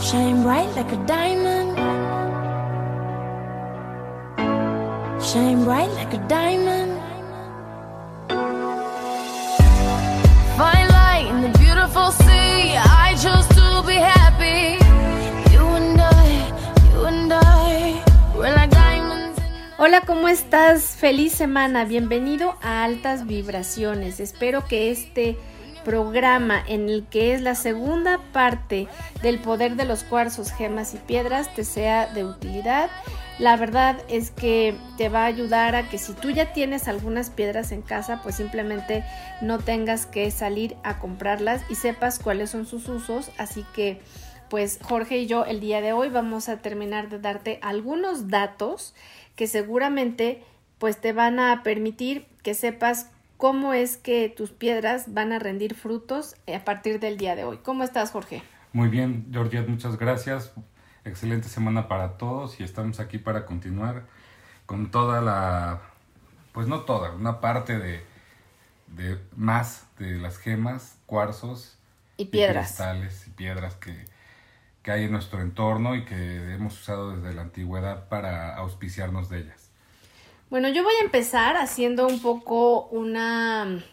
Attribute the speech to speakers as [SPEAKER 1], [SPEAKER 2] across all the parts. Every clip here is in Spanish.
[SPEAKER 1] Shine bright like a diamond. Shine bright like a diamond. Fine light in the beautiful sea. I chose to be happy. You and I, you and I, we're like diamonds.
[SPEAKER 2] Hola, ¿cómo estás? Feliz semana, bienvenido a Altas Vibraciones. Espero que este programa en el que es la segunda parte del poder de los cuarzos, gemas y piedras te sea de utilidad. La verdad es que te va a ayudar a que si tú ya tienes algunas piedras en casa, pues simplemente no tengas que salir a comprarlas y sepas cuáles son sus usos. Así que pues Jorge y yo el día de hoy vamos a terminar de darte algunos datos que seguramente pues te van a permitir que sepas cómo es que tus piedras van a rendir frutos a partir del día de hoy. ¿Cómo estás, Jorge?
[SPEAKER 3] Muy bien, Georgette, muchas gracias. Excelente semana para todos y estamos aquí para continuar con toda la, pues no toda, una parte de, de más de las gemas, cuarzos
[SPEAKER 2] Y piedras.
[SPEAKER 3] cristales y piedras que, que hay en nuestro entorno y que hemos usado desde la antigüedad para auspiciarnos de ellas.
[SPEAKER 2] Bueno, yo voy a empezar haciendo un poco una,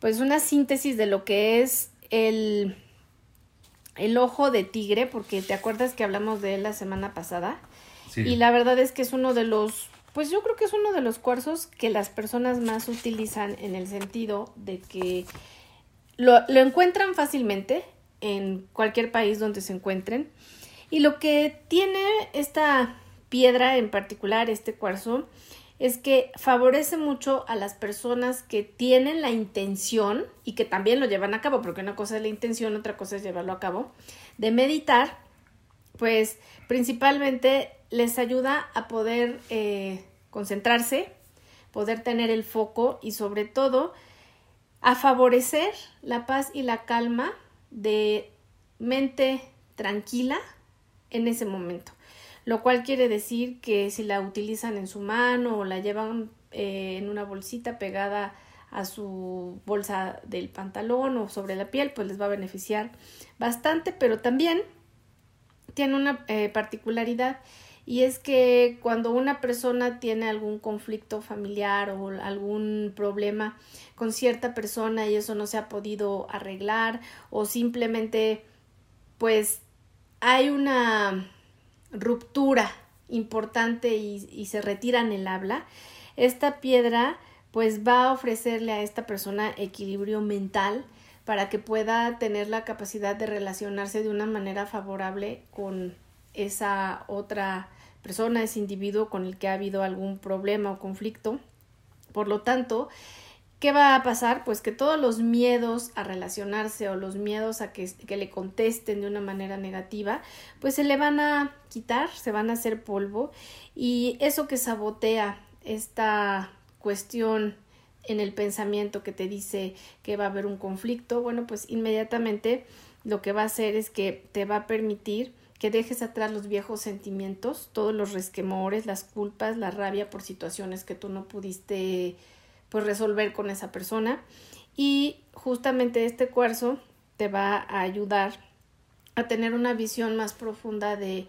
[SPEAKER 2] pues una síntesis de lo que es el, el ojo de tigre, porque te acuerdas que hablamos de él la semana pasada.
[SPEAKER 3] Sí,
[SPEAKER 2] Y la verdad es que es uno de los, pues yo creo que es uno de los cuarzos que las personas más utilizan en el sentido de que lo, lo encuentran fácilmente en cualquier país donde se encuentren. Y lo que tiene esta piedra en particular, este cuarzo, es que favorece mucho a las personas que tienen la intención y que también lo llevan a cabo, porque una cosa es la intención, otra cosa es llevarlo a cabo, de meditar, pues principalmente les ayuda a poder eh, concentrarse, poder tener el foco y sobre todo a favorecer la paz y la calma de mente tranquila en ese momento. Lo cual quiere decir que si la utilizan en su mano o la llevan eh, en una bolsita pegada a su bolsa del pantalón o sobre la piel, pues les va a beneficiar bastante, pero también tiene una eh, particularidad y es que cuando una persona tiene algún conflicto familiar o algún problema con cierta persona y eso no se ha podido arreglar o simplemente pues hay una ruptura importante y, se retiran el habla, esta piedra pues va a ofrecerle a esta persona equilibrio mental para que pueda tener la capacidad de relacionarse de una manera favorable con esa otra persona, ese individuo con el que ha habido algún problema o conflicto. Por lo tanto, ¿qué va a pasar? Pues que todos los miedos a relacionarse o los miedos a que, que, le contesten de una manera negativa, pues se le van a quitar, se van a hacer polvo y eso que sabotea esta cuestión en el pensamiento que te dice que va a haber un conflicto, bueno, pues inmediatamente lo que va a hacer es que te va a permitir que dejes atrás los viejos sentimientos, todos los resquemores, las culpas, la rabia por situaciones que tú no pudiste pues resolver con esa persona y justamente este cuarzo te va a ayudar a tener una visión más profunda de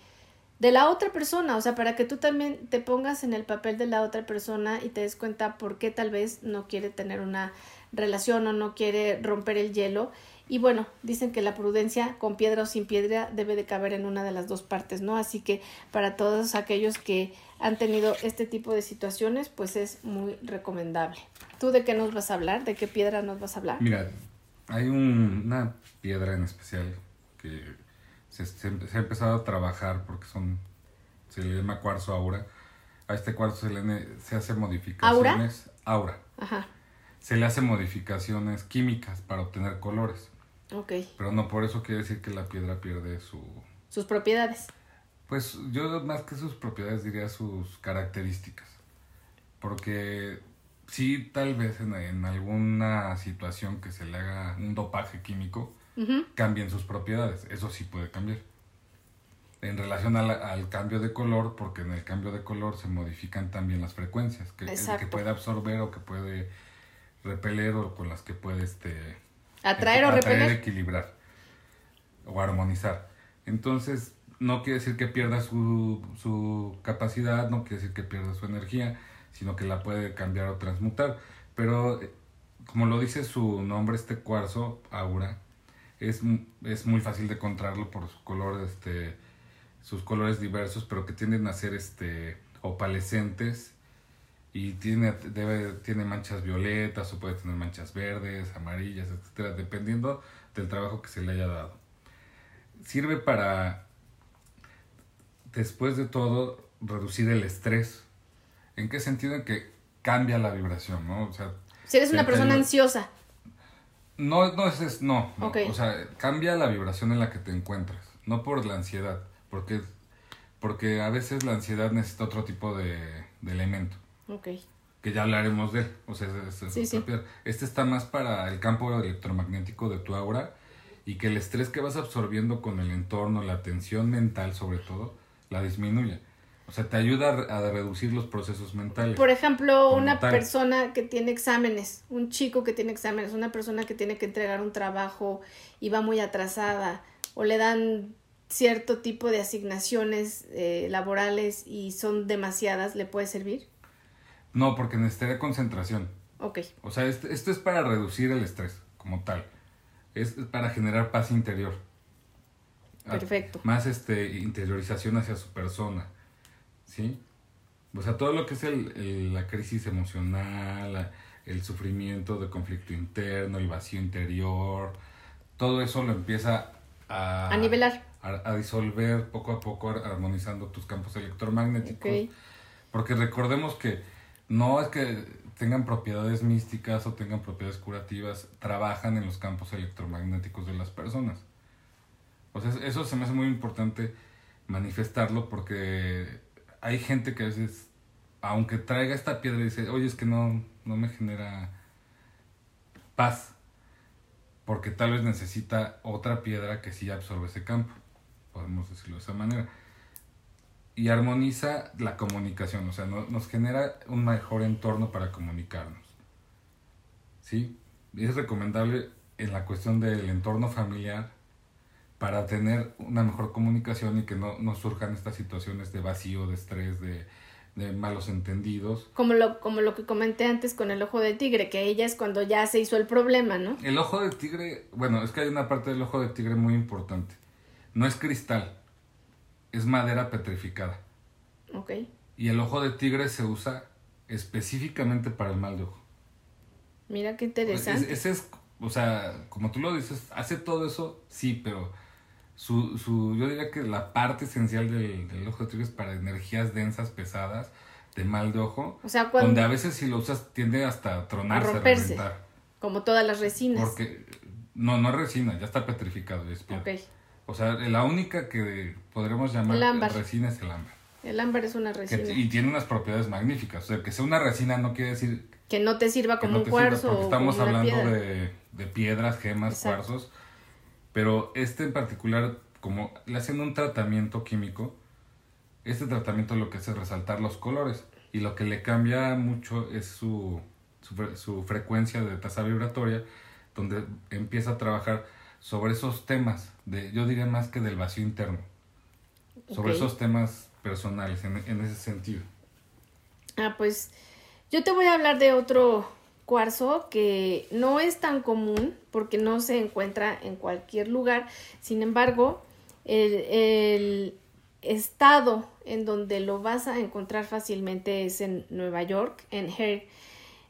[SPEAKER 2] de la otra persona, o sea, para que tú también te pongas en el papel de la otra persona y te des cuenta por qué tal vez no quiere tener una relación o no quiere romper el hielo. Y bueno, dicen que la prudencia con piedra o sin piedra debe de caber en una de las dos partes, ¿no? Así que para todos aquellos que han tenido este tipo de situaciones, pues es muy recomendable. ¿Tú de qué nos vas a hablar? ¿De qué piedra nos vas a hablar?
[SPEAKER 3] Mira, hay un- una piedra en especial que se, se- se ha empezado a trabajar porque son, se le llama cuarzo aura. A este cuarzo se le se hace modificaciones. Aura.
[SPEAKER 2] Ajá,
[SPEAKER 3] Se le hace modificaciones químicas para obtener colores.
[SPEAKER 2] Ok.
[SPEAKER 3] Pero no por eso quiere decir que la piedra pierde su...
[SPEAKER 2] Sus propiedades.
[SPEAKER 3] Pues yo más que sus propiedades diría sus características. Porque sí, tal vez en, en alguna situación que se le haga un dopaje químico, cambien sus propiedades. Eso sí puede cambiar. En relación al, al cambio de color, porque en el cambio de color se modifican también las frecuencias que, que puede absorber o que puede repeler o con las que puede este,
[SPEAKER 2] Atraer o
[SPEAKER 3] atraer,
[SPEAKER 2] repeler.
[SPEAKER 3] equilibrar o armonizar. Entonces, no quiere decir que pierda su, su capacidad, no quiere decir que pierda su energía, sino que la puede cambiar o transmutar. Pero, como lo dice su nombre, este cuarzo, aura, es, es muy fácil de encontrarlo por su color, este, sus colores diversos, pero que tienden a ser este, opalescentes y tiene, debe, tiene manchas violetas o puede tener manchas verdes, amarillas, etcétera, dependiendo del trabajo que se le haya dado. Sirve para, después de todo, reducir el estrés. ¿En qué sentido? En que cambia la vibración, ¿no? O sea,
[SPEAKER 2] si eres una persona ansiosa.
[SPEAKER 3] No, no es, no, o sea, cambia la vibración en la que te encuentras, no por la ansiedad, porque, porque a veces la ansiedad necesita otro tipo de, de elemento.
[SPEAKER 2] Ok.
[SPEAKER 3] Que ya hablaremos de él. O sea, este está más para el campo electromagnético de tu aura y que el estrés que vas absorbiendo con el entorno, la tensión mental sobre todo, la disminuye. O sea, te ayuda a, reducir los procesos mentales.
[SPEAKER 2] Por ejemplo, una persona que tiene exámenes, un chico que tiene exámenes, una persona que tiene que entregar un trabajo y va muy atrasada, o le dan cierto tipo de asignaciones eh, laborales y son demasiadas, ¿le puede servir?
[SPEAKER 3] No, porque necesitaría concentración.
[SPEAKER 2] Ok.
[SPEAKER 3] O sea, esto, esto es para reducir el estrés como tal. Es para generar paz interior.
[SPEAKER 2] Perfecto.
[SPEAKER 3] Más este, interiorización hacia su persona. ¿Sí? O sea, todo lo que es el, la crisis emocional, el sufrimiento de conflicto interno, el vacío interior, todo eso lo empieza a...
[SPEAKER 2] A nivelar.
[SPEAKER 3] A, disolver poco a poco, armonizando tus campos electromagnéticos. Porque recordemos que no es que tengan propiedades místicas o tengan propiedades curativas, trabajan en los campos electromagnéticos de las personas. O sea, eso se me hace muy importante manifestarlo porque hay gente que a veces, aunque traiga esta piedra, dice, oye, es que no, no me genera paz, porque tal vez necesita otra piedra que sí absorbe ese campo, podemos decirlo de esa manera y armoniza la comunicación, o sea, nos genera un mejor entorno para comunicarnos. ¿Sí? Es recomendable en la cuestión del entorno familiar para tener una mejor comunicación y que no, no surjan estas situaciones de vacío, de estrés, de, de malos entendidos.
[SPEAKER 2] Como lo, como lo que comenté antes con el ojo de tigre, que ella es cuando ya se hizo el problema, ¿no?
[SPEAKER 3] El ojo de tigre, bueno, es que hay una parte del ojo de tigre muy importante. No es cristal, es madera petrificada.
[SPEAKER 2] Ok.
[SPEAKER 3] Y el ojo de tigre se usa específicamente para el mal de ojo.
[SPEAKER 2] Mira qué interesante.
[SPEAKER 3] Ese es, o sea, como tú lo dices, hace todo eso, sí, pero su, su, yo diría que la parte esencial del, ojo de tigre es para energías densas, pesadas, de mal de ojo.
[SPEAKER 2] O sea, cuando...
[SPEAKER 3] Donde a veces si lo usas tiende hasta a tronarse, a, romperse,
[SPEAKER 2] Como todas las resinas.
[SPEAKER 3] Porque, no, no es resina, ya está petrificado. Es O sea, la única que podremos llamar resina es el ámbar.
[SPEAKER 2] El ámbar es una resina.
[SPEAKER 3] y tiene unas propiedades magníficas. O sea, que sea una resina no quiere decir...
[SPEAKER 2] Que no te sirva como un cuarzo.
[SPEAKER 3] porque estamos hablando de, de, piedras, gemas, cuarzos. Pero este en particular, como le hacen un tratamiento químico, este tratamiento lo que hace es resaltar los colores. Y lo que le cambia mucho es su, su, su frecuencia de tasa vibratoria, donde empieza a trabajar sobre esos temas, de, yo diría más que del vacío interno, sobre esos temas personales en, en ese sentido.
[SPEAKER 2] Ah, pues yo te voy a hablar de otro cuarzo que no es tan común porque no se encuentra en cualquier lugar. Sin embargo, el, el, estado en donde lo vas a encontrar fácilmente es en Nueva York, en, Her,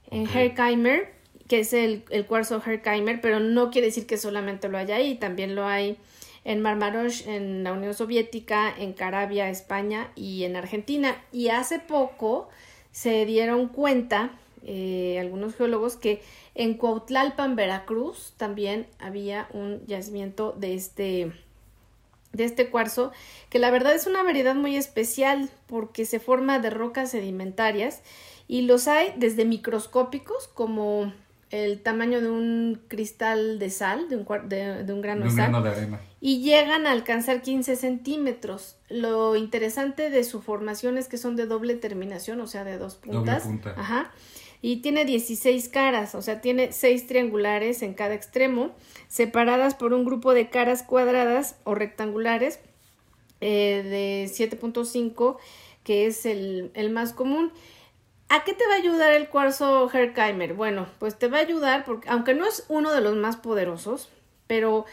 [SPEAKER 2] en Herkimer, que es el, cuarzo Herkimer, pero no quiere decir que solamente lo haya ahí, también lo hay en Marmarosh, en la Unión Soviética, en Carabia, España y en Argentina. Y hace poco se dieron cuenta eh, algunos geólogos que en Cuautlalpan, Veracruz, también había un yacimiento de este de este cuarzo, que la verdad es una variedad muy especial porque se forma de rocas sedimentarias y los hay desde microscópicos como el tamaño de un cristal de sal, de un, de, de un grano de, sal,
[SPEAKER 3] de arena.
[SPEAKER 2] y llegan a alcanzar 15 centímetros. Lo interesante de su formación es que son de doble terminación, o sea, de dos puntas.
[SPEAKER 3] Doble punta.
[SPEAKER 2] Ajá. Y tiene 16 caras, o sea, tiene seis triangulares en cada extremo, separadas por un grupo de caras cuadradas o rectangulares eh, de 7.5, que es el, el más común. ¿A qué te va a ayudar el cuarzo Herkimer? Bueno, pues te va a ayudar porque, aunque no es uno de los más poderosos, pero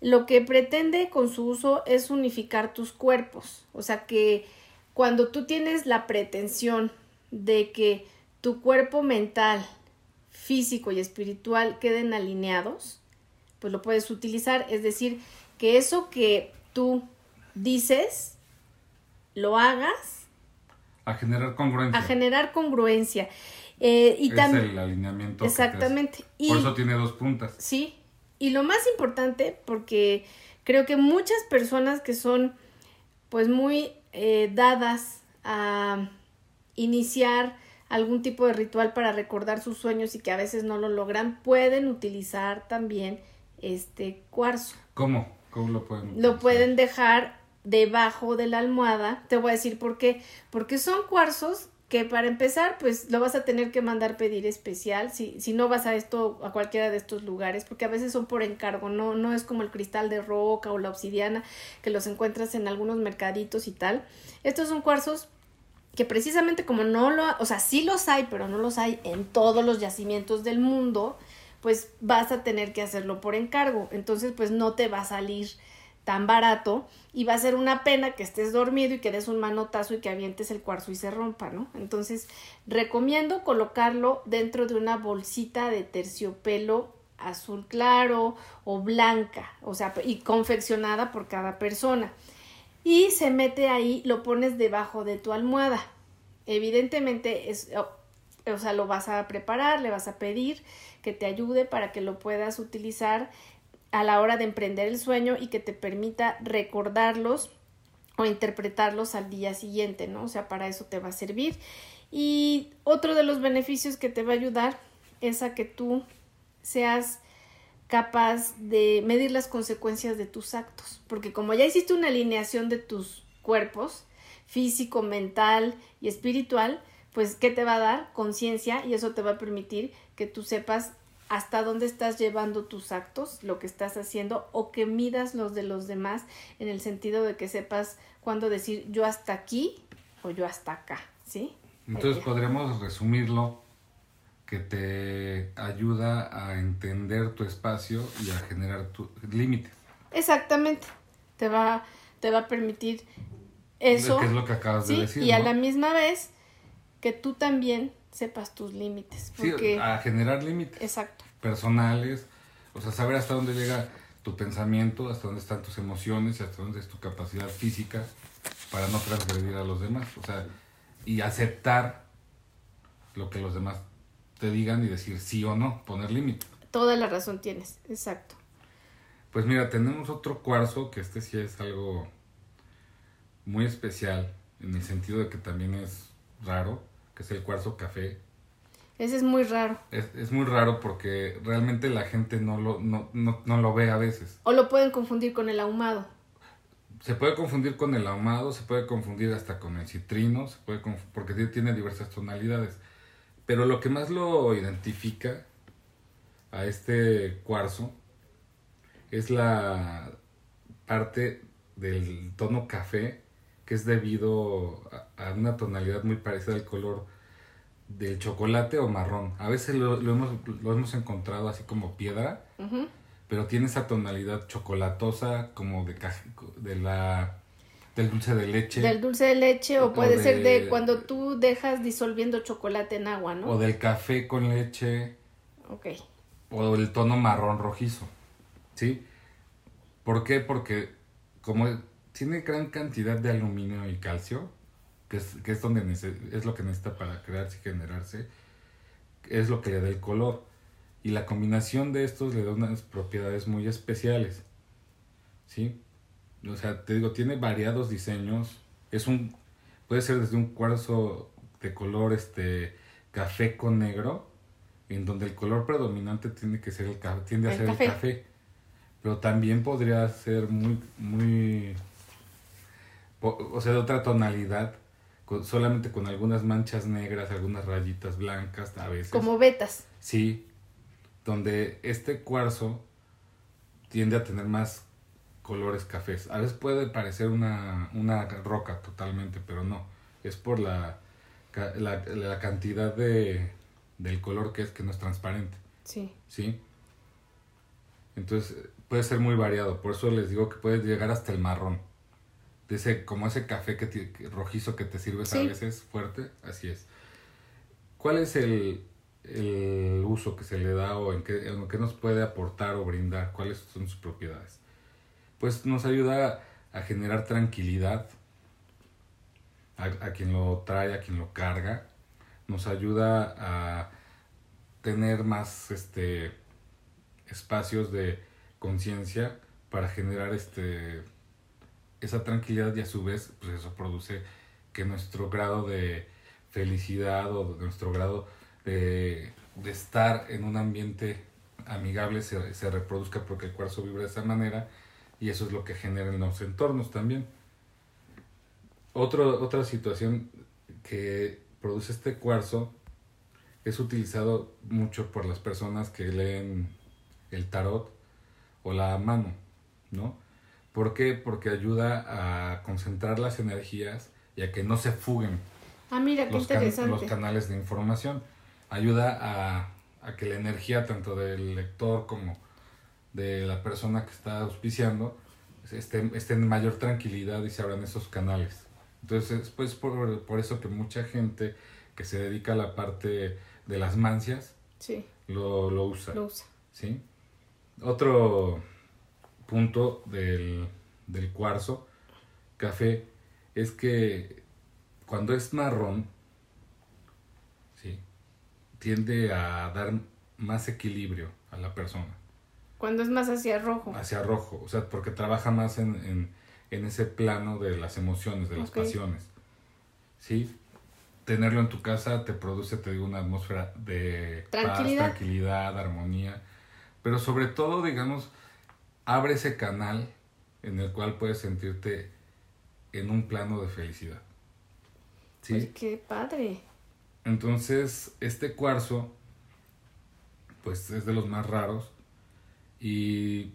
[SPEAKER 2] lo que pretende con su uso es unificar tus cuerpos. O sea que cuando tú tienes la pretensión de que tu cuerpo mental, físico y espiritual queden alineados, pues lo puedes utilizar. Es decir, que eso que tú dices, lo hagas.
[SPEAKER 3] A generar congruencia.
[SPEAKER 2] A generar congruencia. Eh, y
[SPEAKER 3] es
[SPEAKER 2] también,
[SPEAKER 3] el alineamiento.
[SPEAKER 2] Exactamente.
[SPEAKER 3] crees. Por eso tiene dos puntas.
[SPEAKER 2] Sí, y lo más importante, porque creo que muchas personas que son pues muy eh, dadas a iniciar algún tipo de ritual para recordar sus sueños y que a veces no lo logran, pueden utilizar también este cuarzo.
[SPEAKER 3] ¿Cómo? ¿Cómo lo pueden?
[SPEAKER 2] Lo
[SPEAKER 3] utilizar?
[SPEAKER 2] pueden dejar debajo de la almohada. Te voy a decir por qué. Porque son cuarzos que para empezar, pues lo vas a tener que mandar pedir especial, si, si no vas a esto, a cualquiera de estos lugares, porque a veces son por encargo, no, no es como el cristal de roca o la obsidiana, que los encuentras en algunos mercaditos y tal. Estos son cuarzos que precisamente como no lo, o sea, sí los hay, pero no los hay en todos los yacimientos del mundo, pues vas a tener que hacerlo por encargo. Entonces, pues no te va a salir tan barato y va a ser una pena que estés dormido y que des un manotazo y que avientes el cuarzo y se rompa, ¿no? Entonces, recomiendo colocarlo dentro de una bolsita de terciopelo azul claro o blanca, o sea, y confeccionada por cada persona. Y se mete ahí, lo pones debajo de tu almohada. Evidentemente es o sea, lo vas a preparar, le vas a pedir que te ayude para que lo puedas utilizar a la hora de emprender el sueño y que te permita recordarlos o interpretarlos al día siguiente, ¿no? O sea, para eso te va a servir. Y otro de los beneficios que te va a ayudar es a que tú seas capaz de medir las consecuencias de tus actos, porque como ya hiciste una alineación de tus cuerpos, físico, mental y espiritual, pues ¿qué te va a dar? Conciencia y eso te va a permitir que tú sepas hasta dónde estás llevando tus actos, lo que estás haciendo o que midas los de los demás en el sentido de que sepas cuándo decir yo hasta aquí o yo hasta acá, ¿sí?
[SPEAKER 3] Entonces
[SPEAKER 2] Ahí.
[SPEAKER 3] podremos resumirlo que te ayuda a entender tu espacio y a generar tu límites.
[SPEAKER 2] Exactamente. Te va, te va a permitir eso.
[SPEAKER 3] Que es lo que acabas
[SPEAKER 2] ¿sí?
[SPEAKER 3] de decir.
[SPEAKER 2] y a la misma vez que tú también sepas tus límites.
[SPEAKER 3] Sí,
[SPEAKER 2] Porque...
[SPEAKER 3] a generar límites
[SPEAKER 2] Exacto.
[SPEAKER 3] personales, o sea, saber hasta dónde llega tu pensamiento, hasta dónde están tus emociones y hasta dónde es tu capacidad física para no transgredir a los demás, o sea, y aceptar lo que los demás te digan y decir sí o no, poner límite.
[SPEAKER 2] Toda la razón tienes. Exacto.
[SPEAKER 3] Pues mira, tenemos otro cuarzo que este sí es algo muy especial en el sentido de que también es raro, que es el cuarzo café.
[SPEAKER 2] Ese es muy raro.
[SPEAKER 3] Es, es muy raro porque realmente la gente no lo, no, no, no lo ve a veces.
[SPEAKER 2] O lo pueden confundir con el ahumado.
[SPEAKER 3] Se puede confundir con el ahumado, se puede confundir hasta con el citrino, se puede porque tiene diversas tonalidades. Pero lo que más lo identifica a este cuarzo es la parte del tono café que es debido a, a una tonalidad muy parecida al color del chocolate o marrón. A veces lo, lo hemos, lo hemos encontrado así como piedra, pero tiene esa tonalidad chocolatosa como de, de la del dulce de leche
[SPEAKER 2] Del dulce de leche o
[SPEAKER 3] O
[SPEAKER 2] puede ser de
[SPEAKER 3] de-
[SPEAKER 2] cuando tú dejas disolviendo chocolate en agua, ¿no?
[SPEAKER 3] o del café con leche
[SPEAKER 2] Ok.
[SPEAKER 3] o el tono marrón rojizo. ¿Sí? ¿Por qué? Porque como tiene gran cantidad de aluminio y calcio, que es, que es, donde es lo que necesita para crearse y generarse, es lo que le da el color. Y la combinación de estos le da unas propiedades muy especiales. ¿Sí? O sea, te digo, tiene variados diseños. Es un. Puede ser desde un cuarzo de color este café con negro, en donde el color predominante tiene que ser el tiende a
[SPEAKER 2] El
[SPEAKER 3] ser
[SPEAKER 2] café.
[SPEAKER 3] el café. Pero también podría ser muy, muy. O sea, de otra tonalidad. con- solamente con algunas manchas negras, algunas rayitas blancas a veces.
[SPEAKER 2] Como vetas.
[SPEAKER 3] Sí, donde este cuarzo tiende a tener más colores cafés. A veces puede parecer una, una roca totalmente, pero no. Es por la, la, la cantidad de, del color que es, que no es transparente.
[SPEAKER 2] Sí.
[SPEAKER 3] ¿Sí? Entonces puede ser muy variado. Por eso les digo que puede llegar hasta el marrón. De ese, como ese café que rojizo que te sirves a veces fuerte. Así es. ¿Cuál es el, el uso que se le da o en qué, en qué nos puede aportar o brindar? ¿Cuáles son sus propiedades? Pues nos ayuda a generar tranquilidad a, a quien lo trae, a quien lo carga. Nos ayuda a tener más este espacios de conciencia para generar este esa tranquilidad y a su vez pues eso produce que nuestro grado de felicidad o nuestro grado de, estar en un ambiente amigable se, se reproduzca porque el cuarzo vibra de esa manera y eso es lo que genera en los entornos también. Otro, otra situación que produce este cuarzo es utilizado mucho por las personas que leen el tarot o la mano, ¿no? ¿Por qué? Porque ayuda a concentrar las energías y a que no se fuguen
[SPEAKER 2] Ah, mira, qué
[SPEAKER 3] los, can-
[SPEAKER 2] interesante.
[SPEAKER 3] los canales de información. Ayuda a, a que la energía tanto del lector como de la persona que está auspiciando esté, esté en mayor tranquilidad y se abran esos canales. Entonces, pues por, por eso que mucha gente que se dedica a la parte de las mancias
[SPEAKER 2] Sí,
[SPEAKER 3] lo, lo usa.
[SPEAKER 2] lo usa.
[SPEAKER 3] ¿sí? Otro punto del, del cuarzo café es que cuando es marrón, ¿sí? tiende a dar más equilibrio a la persona,
[SPEAKER 2] Cuando es más hacia rojo.
[SPEAKER 3] hacia rojo, o sea, porque trabaja más en, en, en ese plano de las emociones, de las pasiones. ¿Sí? Tenerlo en tu casa te produce, te digo, una atmósfera de
[SPEAKER 2] Tranquilidad.
[SPEAKER 3] paz, tranquilidad, armonía. Pero sobre todo, digamos, abre ese canal en el cual puedes sentirte en un plano de felicidad. ¿Sí?
[SPEAKER 2] Oye, qué padre.
[SPEAKER 3] Entonces, este cuarzo, pues es de los más raros. Y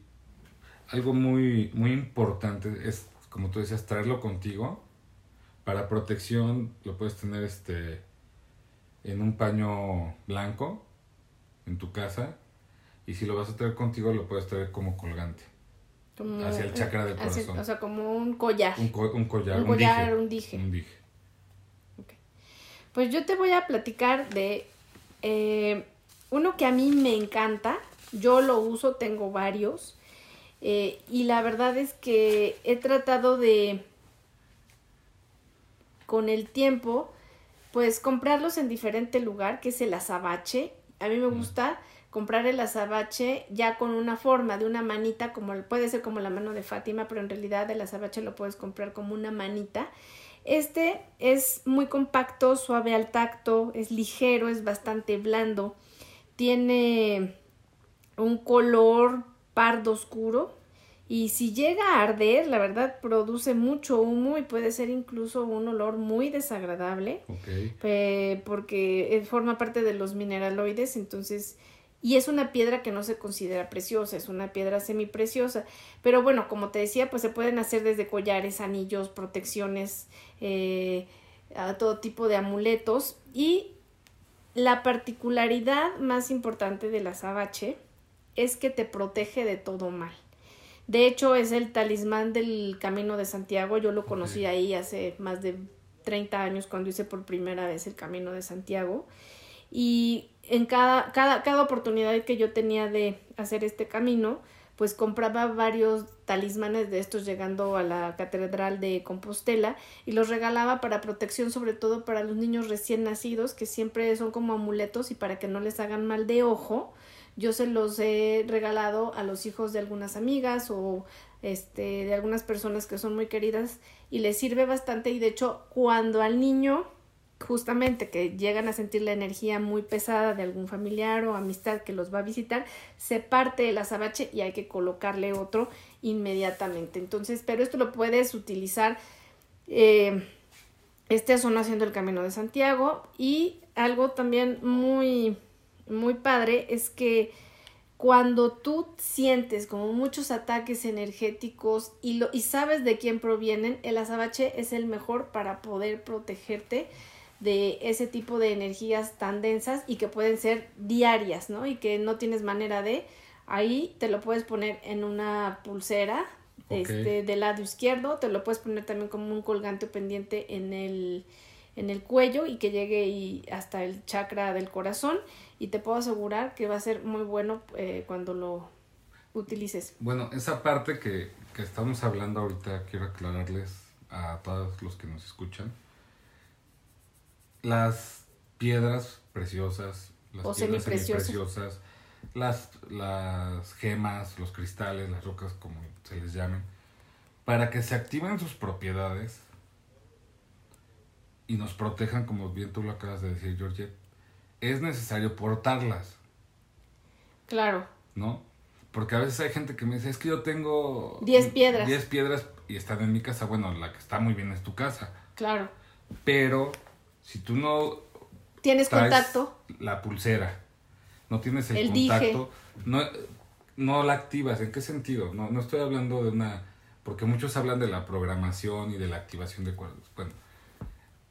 [SPEAKER 3] algo muy, muy importante es, como tú decías, traerlo contigo. Para protección lo puedes tener este en un paño blanco en tu casa. Y si lo vas a traer contigo, lo puedes traer como colgante.
[SPEAKER 2] Como-
[SPEAKER 3] Hacia el chakra del
[SPEAKER 2] hacia-
[SPEAKER 3] corazón.
[SPEAKER 2] o sea, como un collar.
[SPEAKER 3] Un, co- un collar,
[SPEAKER 2] Un
[SPEAKER 3] un,
[SPEAKER 2] collar,
[SPEAKER 3] dije.
[SPEAKER 2] un dije.
[SPEAKER 3] Un dije.
[SPEAKER 2] Pues yo te voy a platicar de eh, uno que a mí me encanta. Yo lo uso, tengo varios. eh, y la verdad es que he tratado de, con el tiempo, pues comprarlos en diferente lugar, que es el azabache. A mí me gusta comprar el azabache ya con una forma de una manita, como puede ser como la mano de Fátima, pero en realidad el azabache lo puedes comprar como una manita. Este es muy compacto, suave al tacto, es ligero, es bastante blando, tiene un color pardo oscuro y si llega a arder, la verdad produce mucho humo y puede ser incluso un olor muy desagradable
[SPEAKER 3] Ok.
[SPEAKER 2] eh, porque eh, forma parte de los mineraloides, entonces, y es una piedra que no se considera preciosa, es una piedra semipreciosa, pero bueno, como te decía, pues se pueden hacer desde collares, anillos, protecciones, eh, a todo tipo de amuletos y la particularidad más importante del azabache es que te protege de todo mal. De hecho, es el talismán del Camino de Santiago. Yo lo conocí ahí hace más de 30 años cuando hice por primera vez el Camino de Santiago. Y en cada, cada, cada oportunidad que yo tenía de hacer este camino, pues compraba varios talismanes de estos llegando a la Catedral de Compostela y los regalaba para protección, sobre todo para los niños recién nacidos, que siempre son como amuletos y para que no les hagan mal de ojo. Yo se los he regalado a los hijos de algunas amigas o este de algunas personas que son muy queridas y les sirve bastante y de hecho cuando al niño justamente que llegan a sentir la energía muy pesada de algún familiar o amistad que los va a visitar, se parte el azabache y hay que colocarle otro inmediatamente. Entonces, pero esto lo puedes utilizar eh, son haciendo el camino de Santiago y algo también muy muy padre es que cuando tú sientes como muchos ataques energéticos y, lo, y sabes de quién provienen, el azabache es el mejor para poder protegerte de ese tipo de energías tan densas y que pueden ser diarias, ¿no? Y que no tienes manera de, ahí te lo puedes poner en una pulsera este, del lado izquierdo, te lo puedes poner también como un colgante pendiente en el, en el cuello y que llegue y hasta el chakra del corazón y te puedo asegurar que va a ser muy bueno eh, cuando lo utilices.
[SPEAKER 3] Bueno, esa parte que, que estamos hablando ahorita, quiero aclararles a todos los que nos escuchan. Las piedras preciosas, las
[SPEAKER 2] O
[SPEAKER 3] piedras
[SPEAKER 2] semipreciosas.
[SPEAKER 3] semipreciosas, las, las gemas, los cristales, las rocas, como se les llamen, para que se activen sus propiedades y nos protejan, como bien tú lo acabas de decir, Georgette, es necesario portarlas.
[SPEAKER 2] Claro,
[SPEAKER 3] ¿no? Porque a veces hay gente que me dice, es que yo tengo...
[SPEAKER 2] Diez piedras.
[SPEAKER 3] 10 piedras y están en mi casa. Bueno, la que está muy bien es tu casa.
[SPEAKER 2] claro.
[SPEAKER 3] Pero si tú no
[SPEAKER 2] Tienes contacto,
[SPEAKER 3] la pulsera, no tienes el,
[SPEAKER 2] El dije.
[SPEAKER 3] contacto, no, no la activas. ¿En qué sentido? No, no estoy hablando de una... Porque muchos hablan de la programación y de la activación de cuerdas. Bueno,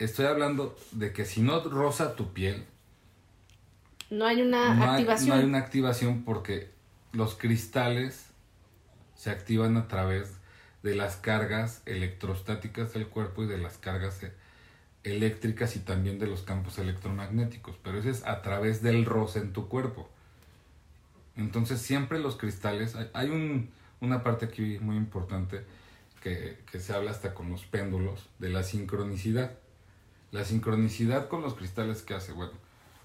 [SPEAKER 3] estoy hablando de que si no roza tu piel,
[SPEAKER 2] no hay una
[SPEAKER 3] no hay,
[SPEAKER 2] activación.
[SPEAKER 3] no hay una activación porque los cristales se activan a través de las cargas electrostáticas del cuerpo y de las cargas eléctricas y también de los campos electromagnéticos, pero eso es a través del roce en tu cuerpo. Entonces siempre los cristales, hay, hay un, una parte aquí muy importante que, que se habla hasta con los péndulos de la sincronicidad. La sincronicidad con los cristales que hace, bueno,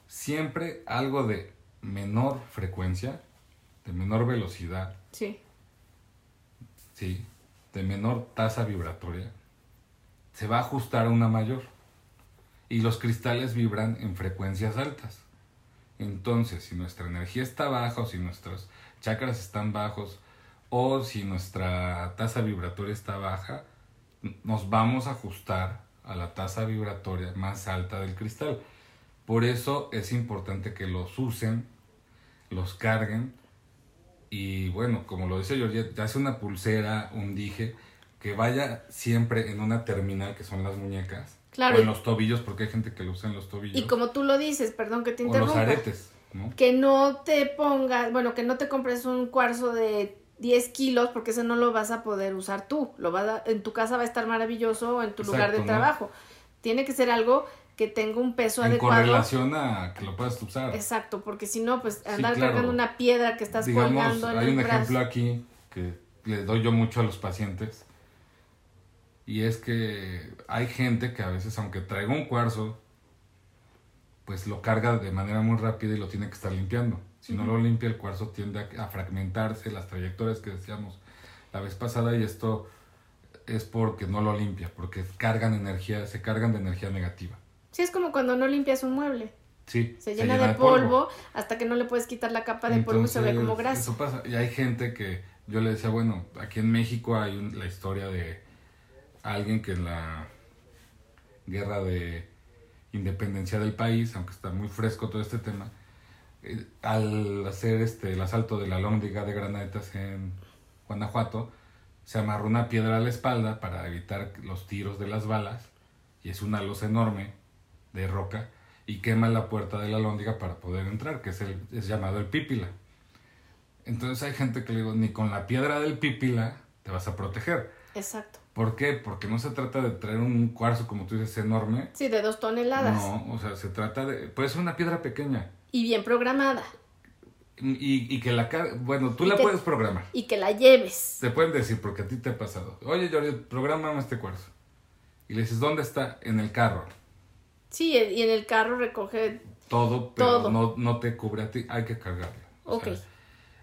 [SPEAKER 3] siempre algo de menor frecuencia, de menor velocidad,
[SPEAKER 2] Sí,
[SPEAKER 3] ¿sí? de menor tasa vibratoria, se va a ajustar a una mayor. Y los cristales vibran en frecuencias altas. Entonces, si nuestra energía está baja o si nuestros chakras están bajos o si nuestra tasa vibratoria está baja, nos vamos a ajustar a la tasa vibratoria más alta del cristal. Por eso es importante que los usen, los carguen y bueno, como lo dice Georgette, sea una pulsera, un dije, que vaya siempre en una terminal que son las muñecas.
[SPEAKER 2] Claro,
[SPEAKER 3] O en los tobillos, porque hay gente que lo usa en los tobillos.
[SPEAKER 2] y como tú lo dices, perdón que te
[SPEAKER 3] o los
[SPEAKER 2] interrumpa.
[SPEAKER 3] aretes, ¿no?
[SPEAKER 2] que no te pongas, bueno, que no te compres un cuarzo de 10 kilos porque eso no lo vas a poder usar tú. Lo vas a- en tu casa va a estar maravilloso o en tu lugar de trabajo. Tiene que ser algo que tenga un peso
[SPEAKER 3] En
[SPEAKER 2] adecuado.
[SPEAKER 3] correlación a que lo puedas usar.
[SPEAKER 2] Exacto, porque si no, pues andar
[SPEAKER 3] claro.
[SPEAKER 2] cargando una piedra que estás
[SPEAKER 3] Digamos,
[SPEAKER 2] colgando en
[SPEAKER 3] hay
[SPEAKER 2] el
[SPEAKER 3] un
[SPEAKER 2] brazo.
[SPEAKER 3] ejemplo aquí que le doy yo mucho a los pacientes. Y es que hay gente que a veces, aunque traiga un cuarzo, pues lo carga de manera muy rápida y lo tiene que estar limpiando. Si no lo limpia, el cuarzo tiende a, fragmentarse, las trayectorias que decíamos la vez pasada, y esto es porque no lo limpia, porque cargan energía, se cargan de energía negativa.
[SPEAKER 2] Sí, es como cuando no limpias un mueble.
[SPEAKER 3] Sí,
[SPEAKER 2] Se llena, de, polvo, hasta que no le puedes quitar la capa de polvo y se ve como grasa.
[SPEAKER 3] Eso pasa. Y hay gente que yo le decía, bueno, aquí en México hay un- la historia de alguien que en la guerra de independencia del país, aunque está muy fresco todo este tema, eh, al hacer este el asalto de la lóndiga de granadetas en Guanajuato, se amarró una piedra a la espalda para evitar los tiros de las balas y es una losa enorme de roca y quema la puerta de la lóndiga para poder entrar, que es, el, es llamado el pípila. Entonces hay gente que le digo, ni con la piedra del pípila te vas a proteger.
[SPEAKER 2] Exacto.
[SPEAKER 3] ¿Por qué? Porque no se trata de traer un cuarzo, como tú dices, enorme.
[SPEAKER 2] Sí, de dos toneladas.
[SPEAKER 3] No, o sea, se trata de... Puede ser una piedra pequeña.
[SPEAKER 2] Y bien programada.
[SPEAKER 3] Y, y que la... car- Bueno, tú
[SPEAKER 2] Y
[SPEAKER 3] la
[SPEAKER 2] que-
[SPEAKER 3] puedes programar.
[SPEAKER 2] Y que la lleves.
[SPEAKER 3] Te pueden decir, porque a ti te ha pasado. Oye, Jordi, programa este cuarzo. Y le dices, ¿dónde está? En el carro.
[SPEAKER 2] Sí, y en el carro recoge.
[SPEAKER 3] Todo, pero
[SPEAKER 2] Todo.
[SPEAKER 3] No, no te cubre a ti. Hay que cargarlo.
[SPEAKER 2] Ok.
[SPEAKER 3] sea,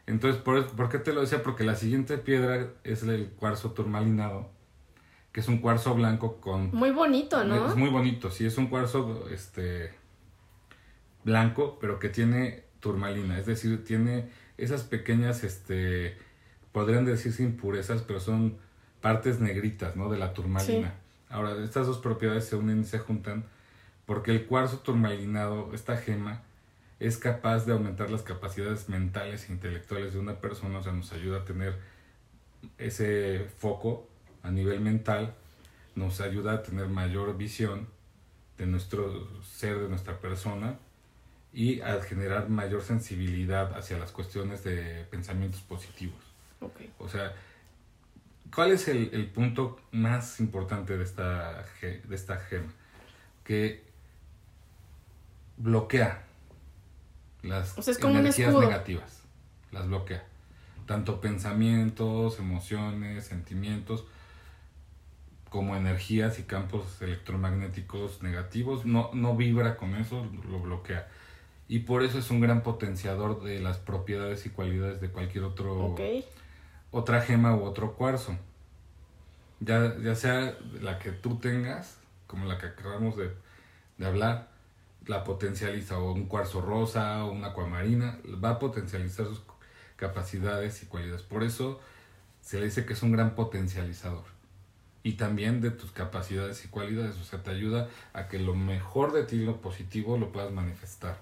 [SPEAKER 3] entonces, ¿por, ¿por qué te lo decía? Porque la siguiente piedra es el cuarzo turmalinado, que es un cuarzo blanco con...
[SPEAKER 2] Muy bonito, ¿no?
[SPEAKER 3] Es muy bonito, sí, es un cuarzo este, blanco, pero que tiene turmalina, es decir, tiene esas pequeñas, este, podrían decirse impurezas, pero son partes negritas, ¿no? De la turmalina. Ahora, estas dos propiedades se unen y se juntan porque el cuarzo turmalinado, esta gema, es capaz de aumentar las capacidades mentales e intelectuales de una persona, o sea, nos ayuda a tener ese foco a nivel mental, nos ayuda a tener mayor visión de nuestro ser, de nuestra persona, y a generar mayor sensibilidad hacia las cuestiones de pensamientos positivos. O sea, ¿cuál es el, el, punto más importante de esta, de esta gema? Que bloquea las energías negativas, las bloquea. Tanto pensamientos, emociones, sentimientos, como energías y campos electromagnéticos negativos, no, no vibra con eso, lo bloquea y por eso es un gran potenciador de las propiedades y cualidades de cualquier otro otra gema u otro cuarzo. Ya, ya sea la que tú tengas, como la que acabamos de, de hablar, la potencializa o un cuarzo rosa o una acuamarina, va a potencializar sus capacidades y cualidades. Por eso se le dice que es un gran potencializador. Y también de tus capacidades y cualidades, o sea, te ayuda a que lo mejor de ti, lo positivo, lo puedas manifestar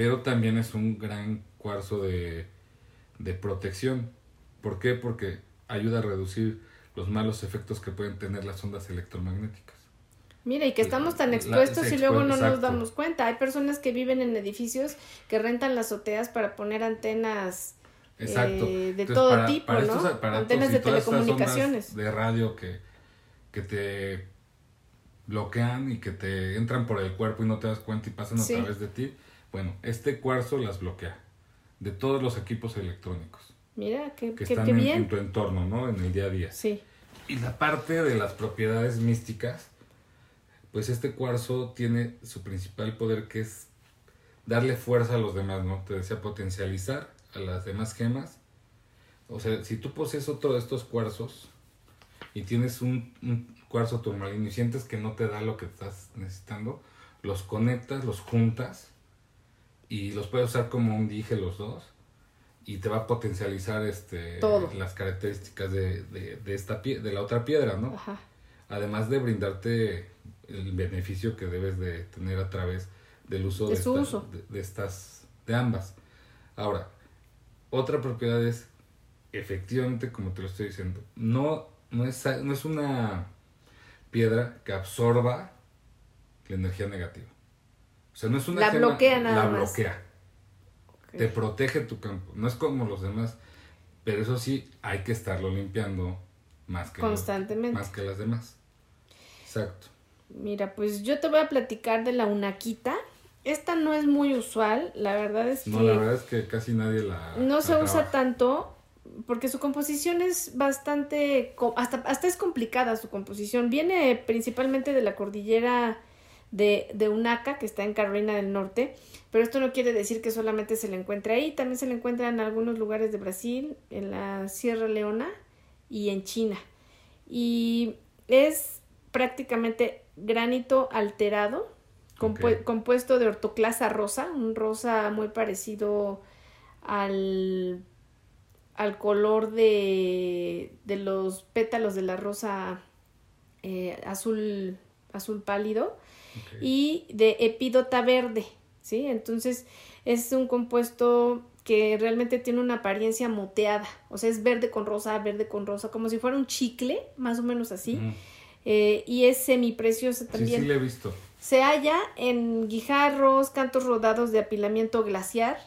[SPEAKER 3] pero también es un gran cuarzo de, de protección. ¿Por qué? Porque ayuda a reducir los malos efectos que pueden tener las ondas electromagnéticas.
[SPEAKER 2] Mira, y que estamos tan expuestos y luego no nos damos cuenta. Hay personas que viven en edificios que rentan las azoteas para poner antenas eh, de todo tipo, ¿no? antenas de telecomunicaciones.
[SPEAKER 3] De radio que, que te bloquean y que te entran por el cuerpo y no te das cuenta y pasan a través de ti. Bueno, este cuarzo las bloquea de todos los equipos electrónicos.
[SPEAKER 2] Mira, qué,
[SPEAKER 3] que están en, tu entorno, ¿no? En el día a día.
[SPEAKER 2] Sí.
[SPEAKER 3] Y la parte de las propiedades místicas, pues este cuarzo tiene su principal poder que es darle fuerza a los demás, ¿no? Te decía potencializar a las demás gemas. O sea, si tú posees otro de estos cuarzos y tienes un, un cuarzo turmalino y sientes que no te da lo que estás necesitando, los conectas, los juntas y los puedes usar como un dije los dos y te va a potencializar este las características de, de, esta de la otra piedra, ¿no? Además de brindarte el beneficio que debes de tener a través del uso de, de, estas de ambas. Ahora, otra propiedad es efectivamente, como te lo estoy diciendo, no no es no es una piedra que absorba la energía negativa sea, no es una
[SPEAKER 2] la bloquea nada
[SPEAKER 3] la bloquea. Te protege tu campo. No es como los demás, pero eso sí, hay que estarlo limpiando más que
[SPEAKER 2] constantemente.
[SPEAKER 3] más que las demás. Exacto.
[SPEAKER 2] Mira, pues yo te voy a platicar de la unaquita. Esta no es muy usual, la verdad es que...
[SPEAKER 3] No, la verdad es que casi nadie la...
[SPEAKER 2] No se usa tanto porque su composición es bastante... Hasta, hasta es complicada su composición. Viene principalmente de la cordillera de, de Unaca, que está en Carolina del Norte, pero esto no quiere decir que solamente se le encuentre ahí, también se le encuentra en algunos lugares de Brasil, en la Sierra Leona y en China. Y es prácticamente granito alterado, compuesto de ortoclasa rosa, un rosa muy parecido al, al color de, de los pétalos de la rosa eh, azul, azul pálido y de epidota verde, ¿sí? Entonces es un compuesto que realmente tiene una apariencia moteada, o sea, es verde con rosa, verde con rosa, como si fuera un chicle, más o menos así, eh, y es semipreciosa también.
[SPEAKER 3] Sí, sí, he visto.
[SPEAKER 2] Se halla en guijarros, cantos rodados de apilamiento glaciar,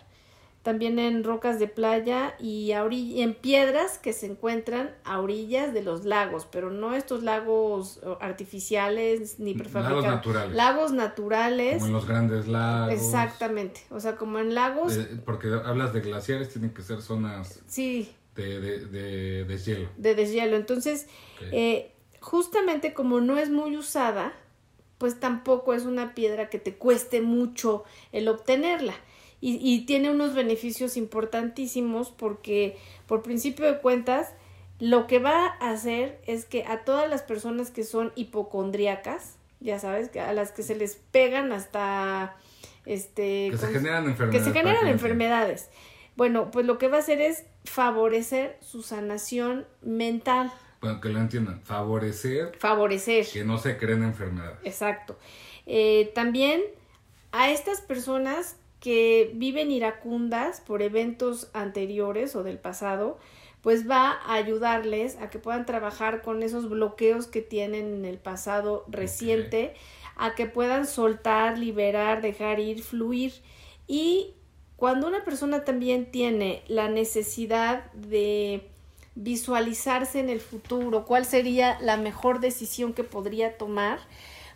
[SPEAKER 2] también en rocas de playa y en piedras que se encuentran a orillas de los lagos, pero no estos lagos artificiales ni prefabricados.
[SPEAKER 3] Lagos naturales.
[SPEAKER 2] Lagos naturales.
[SPEAKER 3] Como en los grandes lagos.
[SPEAKER 2] Exactamente, o sea, como en lagos.
[SPEAKER 3] porque hablas de glaciares, tienen que ser zonas.
[SPEAKER 2] Sí.
[SPEAKER 3] De, de, de deshielo.
[SPEAKER 2] De deshielo. Entonces, eh, justamente como no es muy usada, pues tampoco es una piedra que te cueste mucho el obtenerla y, tiene unos beneficios importantísimos porque por principio de cuentas lo que va a hacer es que a todas las personas que son hipocondriacas, ya sabes, a las que se les pegan hasta este
[SPEAKER 3] que se generan enfermedades.
[SPEAKER 2] Que se generan enfermedades. Bueno, pues lo que va a hacer es favorecer su sanación mental.
[SPEAKER 3] Bueno, que lo entiendan, favorecer.
[SPEAKER 2] Favorecer.
[SPEAKER 3] Que no se creen enfermedades.
[SPEAKER 2] Exacto. Eh, también a estas personas que viven iracundas por eventos anteriores o del pasado, pues va a ayudarles a que puedan trabajar con esos bloqueos que tienen en el pasado reciente, a que puedan soltar, liberar, dejar ir, fluir. Y cuando una persona también tiene la necesidad de visualizarse en el futuro, cuál sería la mejor decisión que podría tomar,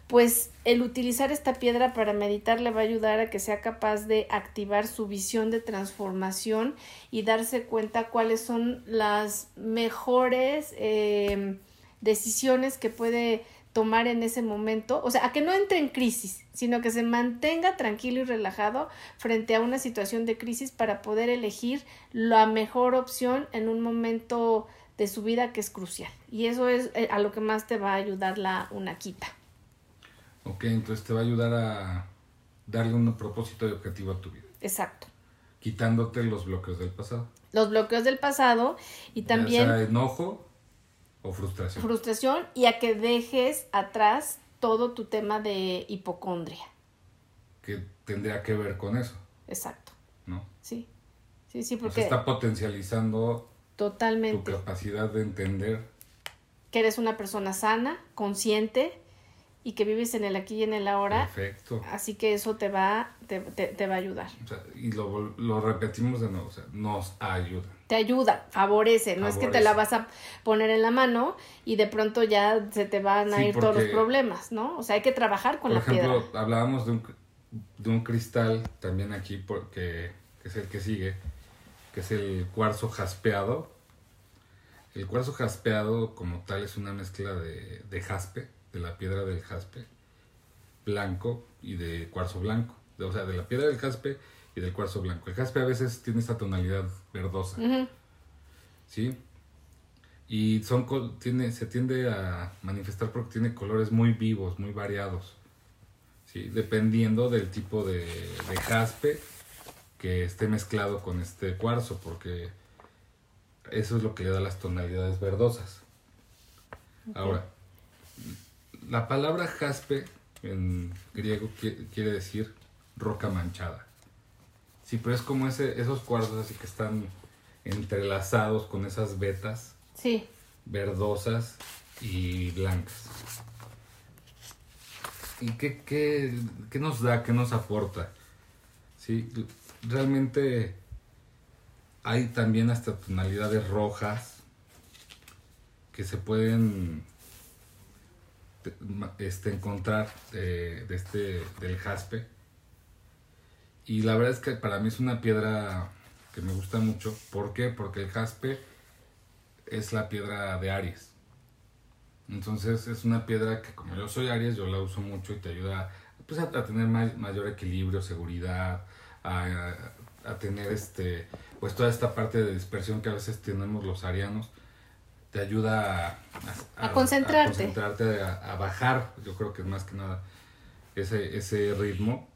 [SPEAKER 2] pues el utilizar esta piedra para meditar le va a ayudar a que sea capaz de activar su visión de transformación y darse cuenta cuáles son las mejores eh, decisiones que puede tomar en ese momento, o sea, a que no entre en crisis, sino que se mantenga tranquilo y relajado frente a una situación de crisis para poder elegir la mejor opción en un momento de su vida que es crucial. Y eso es eh, a lo que más te va a ayudar la una quita.
[SPEAKER 3] Ok, entonces te va a ayudar a darle un propósito y objetivo a tu vida.
[SPEAKER 2] Exacto.
[SPEAKER 3] Quitándote los bloqueos del pasado.
[SPEAKER 2] Los bloqueos del pasado y también...
[SPEAKER 3] Ya sea enojo o frustración.
[SPEAKER 2] Frustración y a que dejes atrás todo tu tema de hipocondria.
[SPEAKER 3] Que tendría que ver con eso.
[SPEAKER 2] Exacto.
[SPEAKER 3] ¿No?
[SPEAKER 2] Sí. Sí, sí, porque...
[SPEAKER 3] está potencializando
[SPEAKER 2] totalmente
[SPEAKER 3] tu capacidad de entender
[SPEAKER 2] que eres una persona sana, consciente, y que vives en el aquí y en el ahora.
[SPEAKER 3] Perfecto.
[SPEAKER 2] Así que eso te va, te, te, va a ayudar.
[SPEAKER 3] y lo, lo, repetimos de nuevo, o sea, nos ayuda.
[SPEAKER 2] Te ayuda, favorece, no es que te la vas a poner en la mano y de pronto ya se te van a ir todos los problemas, ¿no? O sea, hay que trabajar con la piedra. Por ejemplo,
[SPEAKER 3] hablábamos de un, de un cristal también aquí, porque que es el que sigue, que es el cuarzo jaspeado. El cuarzo jaspeado como tal es una mezcla de, de jaspe de la piedra del jaspe blanco y de cuarzo blanco. o sea, de la piedra del jaspe y del cuarzo blanco. El jaspe a veces tiene esta tonalidad verdosa. ¿Sí? Y son, tiene, se tiende a manifestar porque tiene colores muy vivos, muy variados. ¿Sí? Dependiendo del tipo de, de jaspe que esté mezclado con este cuarzo, porque eso es lo que le da las tonalidades verdosas. Ahora, la palabra jaspe en griego quiere decir roca manchada. Sí, pero es como ese, esos cuarzos así que están entrelazados con esas vetas
[SPEAKER 2] sí.
[SPEAKER 3] verdosas y blancas. ¿Y qué, qué, qué, nos da, qué nos aporta? Sí, realmente hay también hasta tonalidades rojas que se pueden este, encontrar de, este, del jaspe. Y la verdad es que para mí es una piedra que me gusta mucho. ¿Por qué? Porque el jaspe es la piedra de Aries. Entonces es una piedra que como yo soy Aries, yo la uso mucho y te ayuda pues, a, tener mayor equilibrio, seguridad, a, a, tener este pues toda esta parte de dispersión que a veces tenemos los arianos te ayuda
[SPEAKER 2] a, concentrarte, a,
[SPEAKER 3] concentrarte a, bajar, yo creo que es más que nada ese, ese ritmo.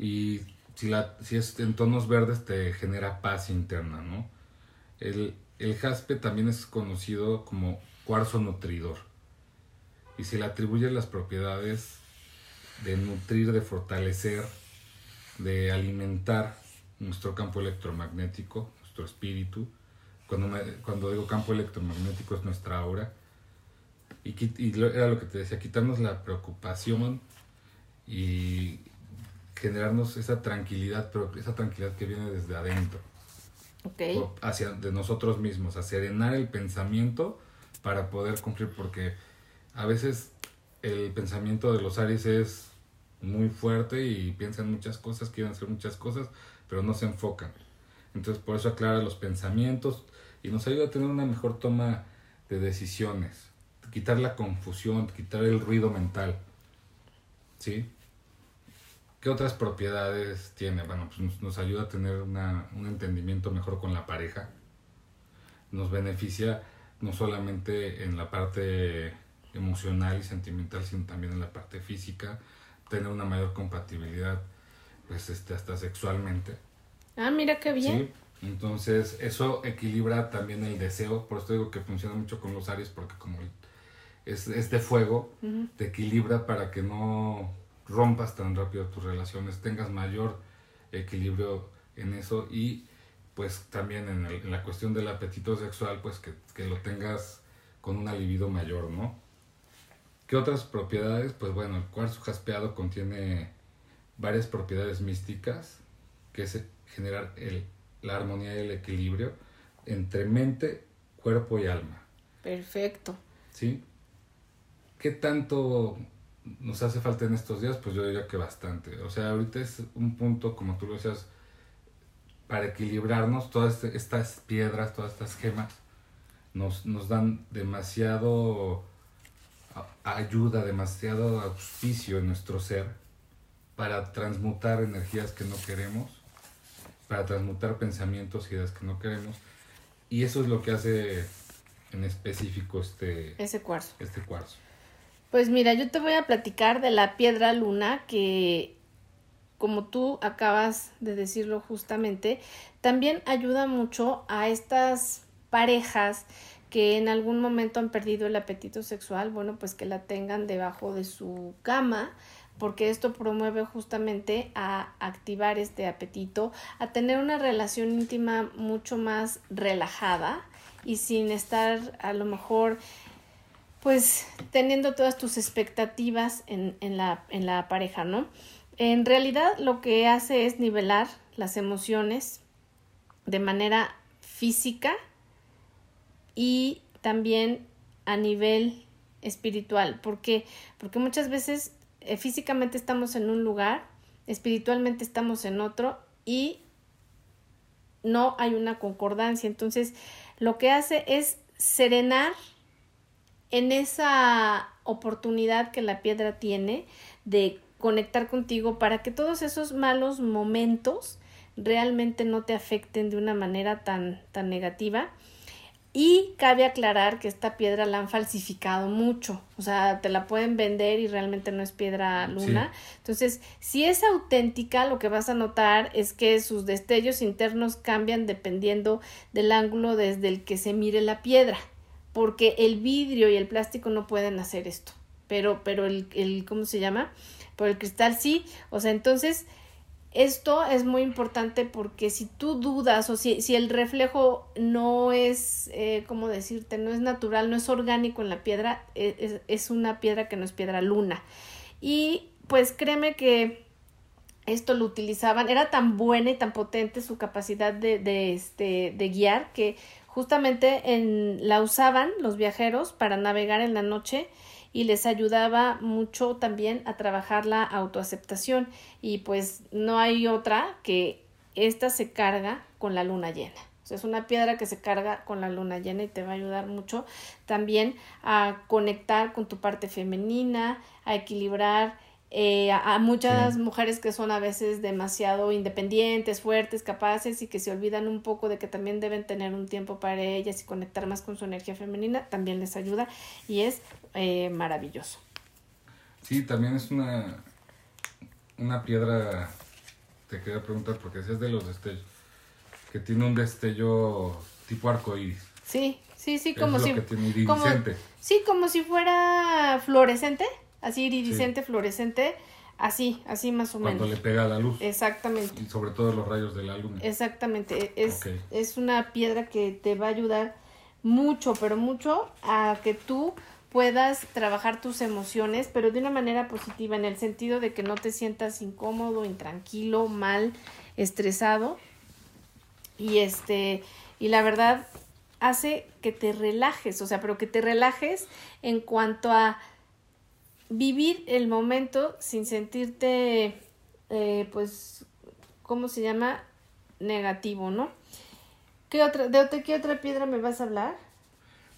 [SPEAKER 3] Y si, la, si es en tonos verdes te genera paz interna, ¿no? El, el jaspe también es conocido como cuarzo nutridor. Y se le atribuyen las propiedades de nutrir, de fortalecer, de alimentar nuestro campo electromagnético, nuestro espíritu, cuando, cuando digo campo electromagnético es nuestra aura. Y, y era lo que te decía, quitarnos la preocupación y generarnos esa tranquilidad, pero esa tranquilidad que viene desde adentro. Hacia de nosotros mismos, a serenar el pensamiento para poder cumplir, porque a veces el pensamiento de los Aries es muy fuerte y piensan muchas cosas, quieren hacer muchas cosas, pero no se enfocan. Entonces por eso aclara los pensamientos, y nos ayuda a tener una mejor toma de decisiones, quitar la confusión, quitar el ruido mental. ¿Sí? ¿Qué otras propiedades tiene? Bueno, pues nos, ayuda a tener una, un entendimiento mejor con la pareja. Nos beneficia no solamente en la parte emocional y sentimental, sino también en la parte física, tener una mayor compatibilidad, pues este, hasta sexualmente.
[SPEAKER 2] Ah, mira qué bien.
[SPEAKER 3] Entonces, eso equilibra también el deseo. Por eso digo que funciona mucho con los Aries, porque como es, es de fuego, te equilibra para que no rompas tan rápido tus relaciones, tengas mayor equilibrio en eso y pues también en, el- en la cuestión del apetito sexual, pues que, que lo tengas con una libido mayor, ¿no? ¿Qué otras propiedades? Pues bueno, el cuarzo jaspeado contiene varias propiedades místicas, que es generar el, la armonía y el equilibrio entre mente, cuerpo y alma,
[SPEAKER 2] Perfecto.
[SPEAKER 3] ¿sí? ¿Qué tanto nos hace falta en estos días? Pues yo diría que bastante. O sea, ahorita es un punto, como tú lo decías, para equilibrarnos, todas este- estas piedras, todas estas gemas, nos, nos dan demasiado ayuda, demasiado auspicio en nuestro ser para transmutar energías que no queremos, para transmutar pensamientos y ideas que no queremos. Y eso es lo que hace en específico este,
[SPEAKER 2] Ese cuarzo.
[SPEAKER 3] este cuarzo.
[SPEAKER 2] Pues mira, yo te voy a platicar de la piedra luna que, como tú acabas de decirlo justamente, también ayuda mucho a estas parejas que en algún momento han perdido el apetito sexual, bueno, pues que la tengan debajo de su cama, porque esto promueve justamente a activar este apetito, a tener una relación íntima mucho más relajada y sin estar a lo mejor pues teniendo todas tus expectativas en, en, la, en la pareja, ¿no? En realidad lo que hace es nivelar las emociones de manera física y también a nivel espiritual. ¿Por qué? Porque muchas veces físicamente estamos en un lugar, espiritualmente estamos en otro y no hay una concordancia. Entonces, lo que hace es serenar en esa oportunidad que la piedra tiene de conectar contigo para que todos esos malos momentos realmente no te afecten de una manera tan, tan negativa. Y cabe aclarar que esta piedra la han falsificado mucho, o sea, te la pueden vender y realmente no es piedra luna.
[SPEAKER 3] Sí.
[SPEAKER 2] Entonces, si es auténtica, lo que vas a notar es que sus destellos internos cambian dependiendo del ángulo desde el que se mire la piedra porque el vidrio y el plástico no pueden hacer esto, pero, pero el, el, ¿cómo se llama? Por el cristal sí, o sea, entonces esto es muy importante porque si tú dudas o si, si el reflejo no es, eh, ¿cómo decirte? No es natural, no es orgánico en la piedra, es, es una piedra que no es piedra luna. Y pues créeme que esto lo utilizaban, era tan buena y tan potente su capacidad de, de, este, de guiar que justamente en, la usaban los viajeros para navegar en la noche y les ayudaba mucho también a trabajar la autoaceptación y pues no hay otra que esta se carga con la luna llena. Es una piedra que se carga con la luna llena y te va a ayudar mucho también a conectar con tu parte femenina, a equilibrar eh, a, a, muchas sí. mujeres que son a veces demasiado independientes, fuertes, capaces y que se olvidan un poco de que también deben tener un tiempo para ellas y conectar más con su energía femenina, también les ayuda y es eh, maravilloso.
[SPEAKER 3] Sí, también es una, una piedra, te quería preguntar, porque si es de los destellos, que tiene un destello tipo arcoíris.
[SPEAKER 2] Sí, sí, sí, como si... Como, sí, como si fuera fluorescente así iridiscente, sí. fluorescente, así, así más o
[SPEAKER 3] Cuando
[SPEAKER 2] menos.
[SPEAKER 3] le pega la luz.
[SPEAKER 2] Exactamente.
[SPEAKER 3] Y sobre todo los rayos de la luna.
[SPEAKER 2] Exactamente. Es,
[SPEAKER 3] okay.
[SPEAKER 2] es una piedra que te va a ayudar mucho, pero mucho a que tú puedas trabajar tus emociones, pero de una manera positiva, en el sentido de que no te sientas incómodo, intranquilo, mal, estresado. Y este, y la verdad hace que te relajes, o sea, pero que te relajes en cuanto a vivir el momento sin sentirte, eh, pues, ¿cómo se llama? Negativo, ¿no? ¿Qué otra, de otra, qué otra piedra me vas a hablar?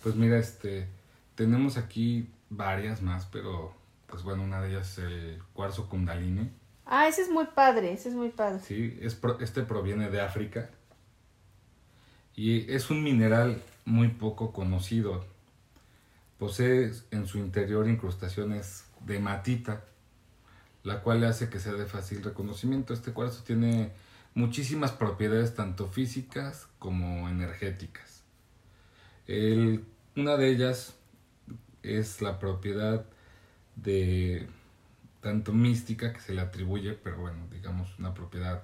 [SPEAKER 3] Pues mira, este, tenemos aquí varias más, pero, pues bueno, una de ellas es el cuarzo kundalini.
[SPEAKER 2] Ah, ese es muy padre, ese es muy padre.
[SPEAKER 3] Sí, es pro, este proviene de África y es un mineral muy poco conocido. Posee en su interior incrustaciones de matita, la cual le hace que sea de fácil reconocimiento. Este cuarzo tiene muchísimas propiedades tanto físicas como energéticas. Una de ellas es la propiedad de tanto mística que se le atribuye, pero bueno, digamos una propiedad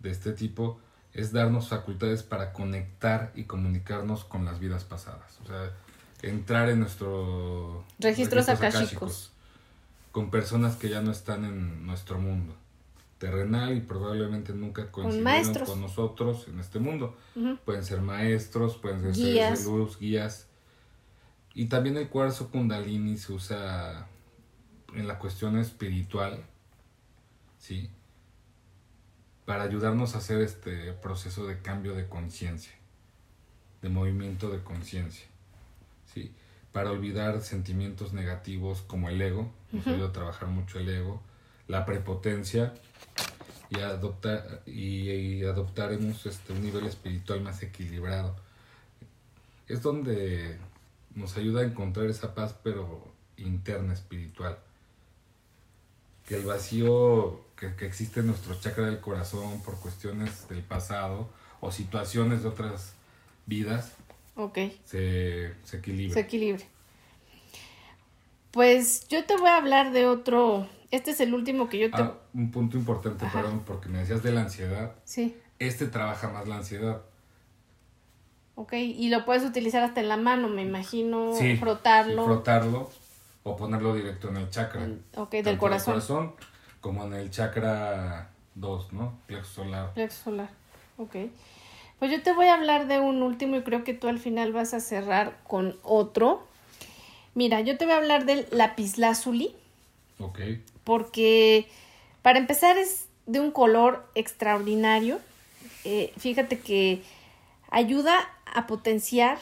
[SPEAKER 3] de este tipo es darnos facultades para conectar y comunicarnos con las vidas pasadas. O sea, entrar en nuestro
[SPEAKER 2] registros, akáshicos
[SPEAKER 3] con personas que ya no están en nuestro mundo terrenal y probablemente nunca coincidieron con, nosotros en este mundo. Pueden ser maestros, pueden ser seres de luz, guías. Y también el cuarzo kundalini se usa en la cuestión espiritual, ¿sí? Para ayudarnos a hacer este proceso de cambio de conciencia, de movimiento de conciencia, ¿sí? Para olvidar sentimientos negativos como el ego, nos ayuda a trabajar mucho el ego, la prepotencia y, adoptar, y, adoptaremos este, un nivel espiritual más equilibrado. Es donde nos ayuda a encontrar esa paz, pero interna, espiritual. Que el vacío que, existe en nuestro chakra del corazón por cuestiones del pasado o situaciones de otras vidas,
[SPEAKER 2] okay.
[SPEAKER 3] se, se equilibre.
[SPEAKER 2] Se equilibre. Pues yo te voy a hablar de otro este es el último que yo te...
[SPEAKER 3] Ah, un punto importante, perdón, porque me decías de la ansiedad.
[SPEAKER 2] Sí.
[SPEAKER 3] Este trabaja más la ansiedad.
[SPEAKER 2] Ok, y lo puedes utilizar hasta en la mano, me imagino, sí, frotarlo.
[SPEAKER 3] frotarlo o ponerlo directo en el chakra.
[SPEAKER 2] Ok, del corazón.
[SPEAKER 3] corazón. Como en el chakra 2, ¿no? Plexo solar.
[SPEAKER 2] Plexo solar, ok. Pues yo te voy a hablar de un último y creo que tú al final vas a cerrar con otro. Mira, yo te voy a hablar del lapislázuli.
[SPEAKER 3] Ok
[SPEAKER 2] porque para empezar es de un color extraordinario. Eh, fíjate que ayuda a potenciar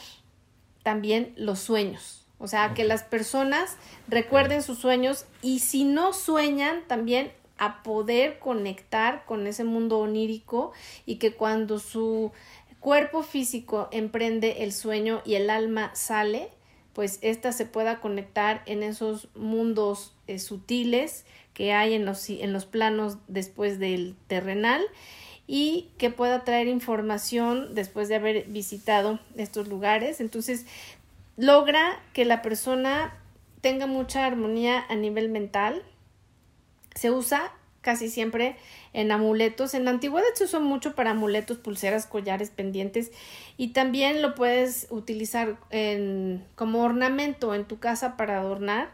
[SPEAKER 2] también los sueños. O sea, que las personas recuerden sus sueños y si no sueñan, también a poder conectar con ese mundo onírico y que cuando su cuerpo físico emprende el sueño y el alma sale, pues ésta se pueda conectar en esos mundos eh, sutiles que hay en los, en los planos después del terrenal y que pueda traer información después de haber visitado estos lugares. Entonces, logra que la persona tenga mucha armonía a nivel mental. Se usa casi siempre en amuletos. En la antigüedad se usó mucho para amuletos, pulseras, collares, pendientes y también lo puedes utilizar en, como ornamento en tu casa para adornar,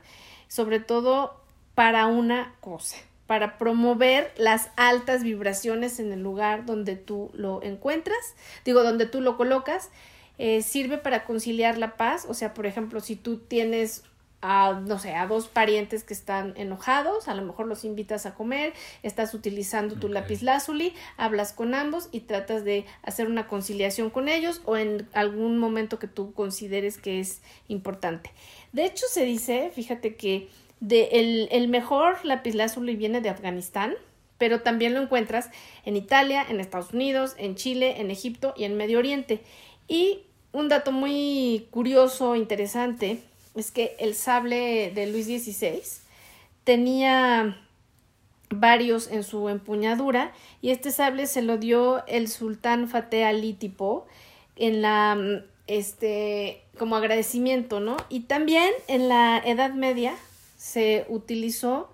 [SPEAKER 2] sobre todo para una cosa, para promover las altas vibraciones en el lugar donde tú lo encuentras, digo, donde tú lo colocas, eh, sirve para conciliar la paz, o sea, por ejemplo, si tú tienes a, no sé, a dos parientes que están enojados, a lo mejor los invitas a comer, estás utilizando tu lápiz lazuli, hablas con ambos y tratas de hacer una conciliación con ellos o en algún momento que tú consideres que es importante. De hecho, se dice, fíjate que de el, el mejor lapislázuli viene de Afganistán, pero también lo encuentras en Italia, en Estados Unidos, en Chile, en Egipto y en Medio Oriente. Y un dato muy curioso, interesante, es que el sable de Luis XVI tenía varios en su empuñadura y este sable se lo dio el sultán Fateh Ali Tipo en la este como agradecimiento, ¿no? Y también en la Edad Media se utilizó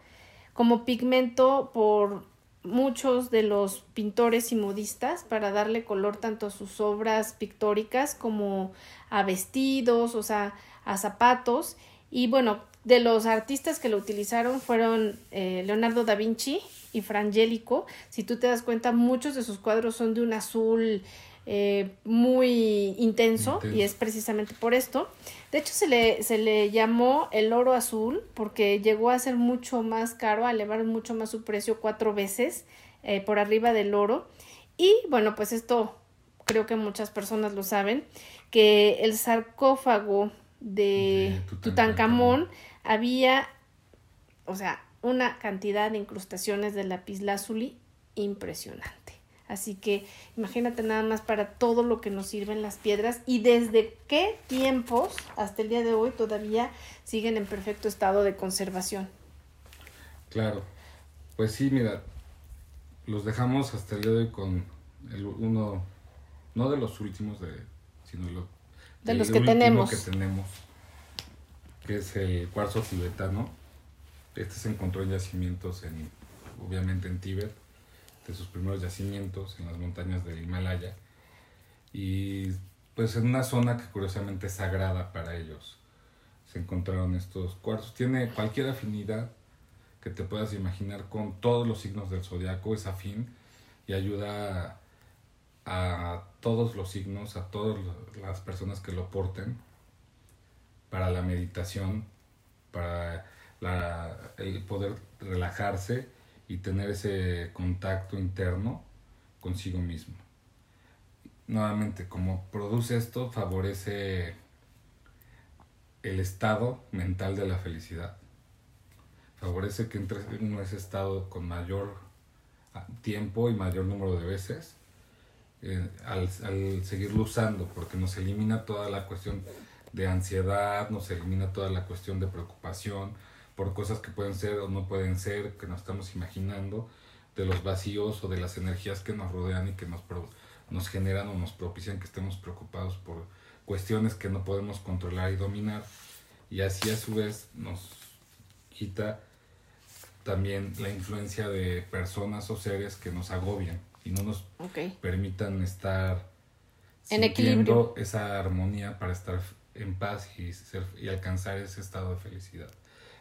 [SPEAKER 2] como pigmento por muchos de los pintores y modistas para darle color tanto a sus obras pictóricas como a vestidos, o sea, a zapatos. Y bueno, de los artistas que lo utilizaron fueron eh, Leonardo da Vinci y Frangélico. Si tú te das cuenta, muchos de sus cuadros son de un azul eh, muy intenso, y es precisamente por esto. De hecho, se le, se le llamó el oro azul porque llegó a ser mucho más caro, a elevar mucho más su precio cuatro veces eh, por arriba del oro. Y bueno, pues esto creo que muchas personas lo saben, que el sarcófago de, de Tutankamón había, o sea, una cantidad de incrustaciones de lapislázuli impresionante. Así que imagínate nada más para todo lo que nos sirven las piedras y desde qué tiempos hasta el día de hoy todavía siguen en perfecto estado de conservación.
[SPEAKER 3] Claro, pues sí, mira, los dejamos hasta el día de hoy con el, uno, no de los últimos, de, sino
[SPEAKER 2] de los que tenemos.
[SPEAKER 3] que tenemos, que es el cuarzo tibetano. Este se encontró en yacimientos, en, obviamente en Tíbet de sus primeros yacimientos en las montañas del Himalaya y pues en una zona que curiosamente es sagrada para ellos se encontraron estos cuarzos. Tiene cualquier afinidad que te puedas imaginar con todos los signos del zodiaco, es afín y ayuda a, todos los signos, a todas las personas que lo porten para la meditación, para el poder relajarse y tener ese contacto interno consigo mismo. Nuevamente, como produce esto, favorece el estado mental de la felicidad. Favorece que entres en ese estado con mayor tiempo y mayor número de veces eh, al, al, seguirlo usando, porque nos elimina toda la cuestión de ansiedad, nos elimina toda la cuestión de preocupación por cosas que pueden ser o no pueden ser, que nos estamos imaginando, de los vacíos o de las energías que nos rodean y que nos, nos generan o nos propician que estemos preocupados por cuestiones que no podemos controlar y dominar. Y así a su vez nos quita también la influencia de personas o seres que nos agobian y no nos permitan estar
[SPEAKER 2] en equilibrio
[SPEAKER 3] esa armonía para estar en paz y, ser, y alcanzar ese estado de felicidad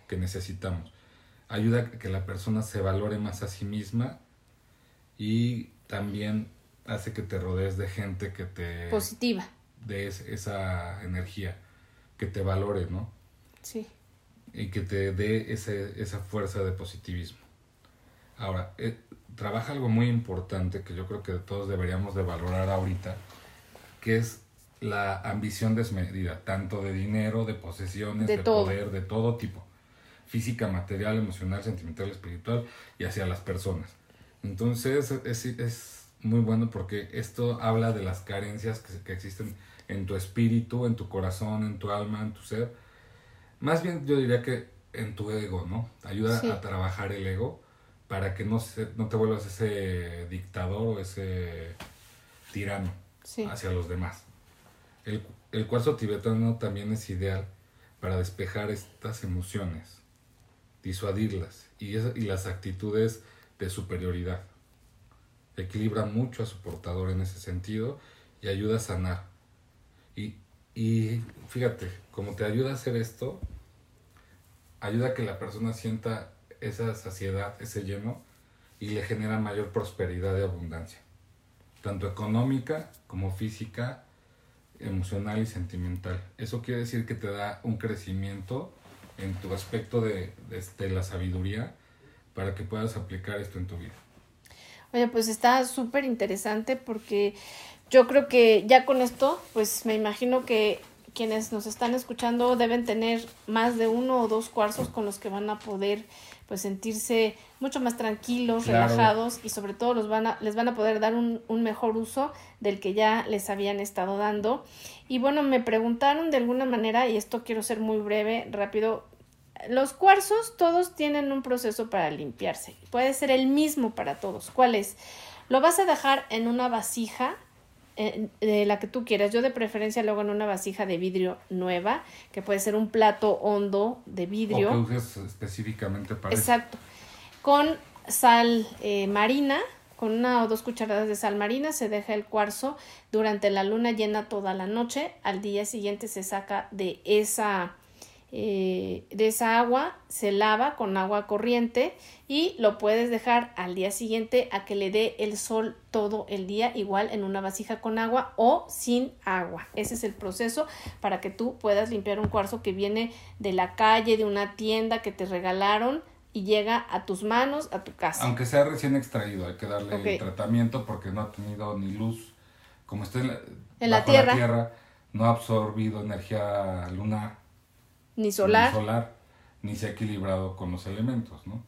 [SPEAKER 3] que necesitamos. Ayuda a que la persona se valore más a sí misma y también hace que te rodees de gente que te...
[SPEAKER 2] Positiva
[SPEAKER 3] de esa energía, que te valore, ¿no?
[SPEAKER 2] Sí.
[SPEAKER 3] Y que te dé ese, esa fuerza de positivismo. Ahora, eh, trabaja algo muy importante que yo creo que todos deberíamos de valorar ahorita, que es la ambición desmedida, tanto de dinero, de posesiones, de, poder, de todo tipo, física, material, emocional, sentimental, espiritual y hacia las personas. Entonces es, es muy bueno porque esto habla de las carencias que, que existen en tu espíritu, en tu corazón, en tu alma, en tu ser. Más bien yo diría que en tu ego, ¿no? Ayuda a trabajar el ego para que no, se, no te vuelvas ese dictador o ese tirano hacia los demás. El, el cuarzo tibetano también es ideal para despejar estas emociones, disuadirlas y, y las actitudes de superioridad. Equilibra mucho a su portador en ese sentido y ayuda a sanar y, fíjate, como te ayuda a hacer esto, ayuda a que la persona sienta esa saciedad, ese lleno, y le genera mayor prosperidad y abundancia, tanto económica como física, emocional y sentimental. Eso quiere decir que te da un crecimiento en tu aspecto de, de la sabiduría para que puedas aplicar esto en tu vida.
[SPEAKER 2] Oye, pues está súper interesante porque yo creo que ya con esto, pues me imagino que quienes nos están escuchando deben tener más de uno o dos cuarzos con los que van a poder pues sentirse mucho más tranquilos, relajados y sobre todo los van a, les van a poder dar un, un mejor uso del que ya les habían estado dando. Y bueno, me preguntaron de alguna manera, y esto quiero ser muy breve, rápido, los cuarzos todos tienen un proceso para limpiarse. Puede ser el mismo para todos. ¿Cuál es? Lo vas a dejar en una vasija eh, de la que tú quieras. Yo de preferencia luego en una vasija de vidrio nueva, que puede ser un plato hondo de vidrio.
[SPEAKER 3] O que uses específicamente para
[SPEAKER 2] Exacto. Con sal eh, marina, con una o dos cucharadas de sal marina se deja el cuarzo durante la luna llena toda la noche. Al día siguiente se saca de esa eh, de esa agua se lava con agua corriente y lo puedes dejar al día siguiente a que le dé el sol todo el día igual en una vasija con agua o sin agua. Ese es el proceso para que tú puedas limpiar un cuarzo que viene de la calle, de una tienda que te regalaron y llega a tus manos, a tu casa.
[SPEAKER 3] Aunque sea recién extraído, hay que darle el tratamiento porque no ha tenido ni luz, como está en la, tierra. la tierra, no ha absorbido energía lunar
[SPEAKER 2] ni solar.
[SPEAKER 3] Ni solar, ni se ha equilibrado con los elementos, ¿no?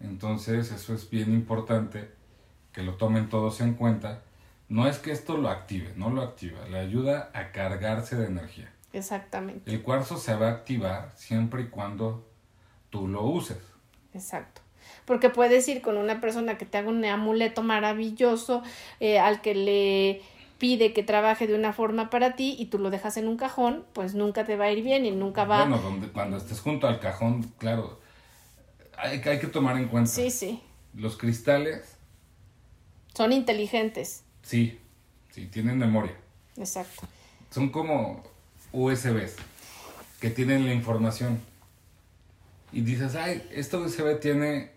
[SPEAKER 3] Entonces, eso es bien importante que lo tomen todos en cuenta. No es que esto lo active, no lo activa, le ayuda a cargarse de energía.
[SPEAKER 2] Exactamente.
[SPEAKER 3] El cuarzo se va a activar siempre y cuando tú lo uses.
[SPEAKER 2] Exacto. Porque puedes ir con una persona que te haga un amuleto maravilloso, eh, al que le pide que trabaje de una forma para ti y tú lo dejas en un cajón, pues nunca te va a ir bien y nunca va...
[SPEAKER 3] Bueno, donde, cuando estés junto al cajón, claro, hay, hay que tomar en cuenta.
[SPEAKER 2] Sí, sí.
[SPEAKER 3] Los cristales
[SPEAKER 2] Son inteligentes.
[SPEAKER 3] Sí, sí, tienen memoria.
[SPEAKER 2] Exacto.
[SPEAKER 3] Son como USBs que tienen la información. Y dices, ay, esta USB tiene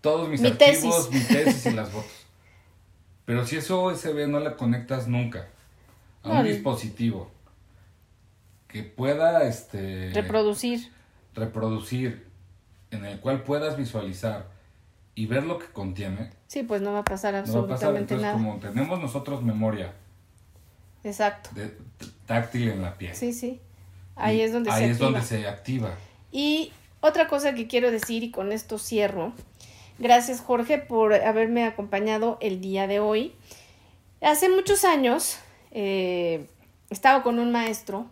[SPEAKER 3] todos mis
[SPEAKER 2] Mi
[SPEAKER 3] archivos,
[SPEAKER 2] tesis.
[SPEAKER 3] mi tesis y las fotos. Pero si eso USB no la conectas nunca a un dispositivo que pueda este,
[SPEAKER 2] Reproducir.
[SPEAKER 3] reproducir, en el cual puedas visualizar y ver lo que contiene,
[SPEAKER 2] Sí, pues no va a pasar
[SPEAKER 3] no va a pasar.
[SPEAKER 2] absolutamente
[SPEAKER 3] Entonces,
[SPEAKER 2] nada.
[SPEAKER 3] como tenemos nosotros memoria
[SPEAKER 2] Exacto.
[SPEAKER 3] de, táctil en la piel.
[SPEAKER 2] Sí, sí. Ahí
[SPEAKER 3] y
[SPEAKER 2] es donde
[SPEAKER 3] ahí
[SPEAKER 2] se
[SPEAKER 3] es
[SPEAKER 2] activa.
[SPEAKER 3] donde se activa.
[SPEAKER 2] Y otra cosa que quiero decir, y con esto cierro, gracias Jorge por haberme acompañado el día de hoy. Hace muchos años eh, estaba con un maestro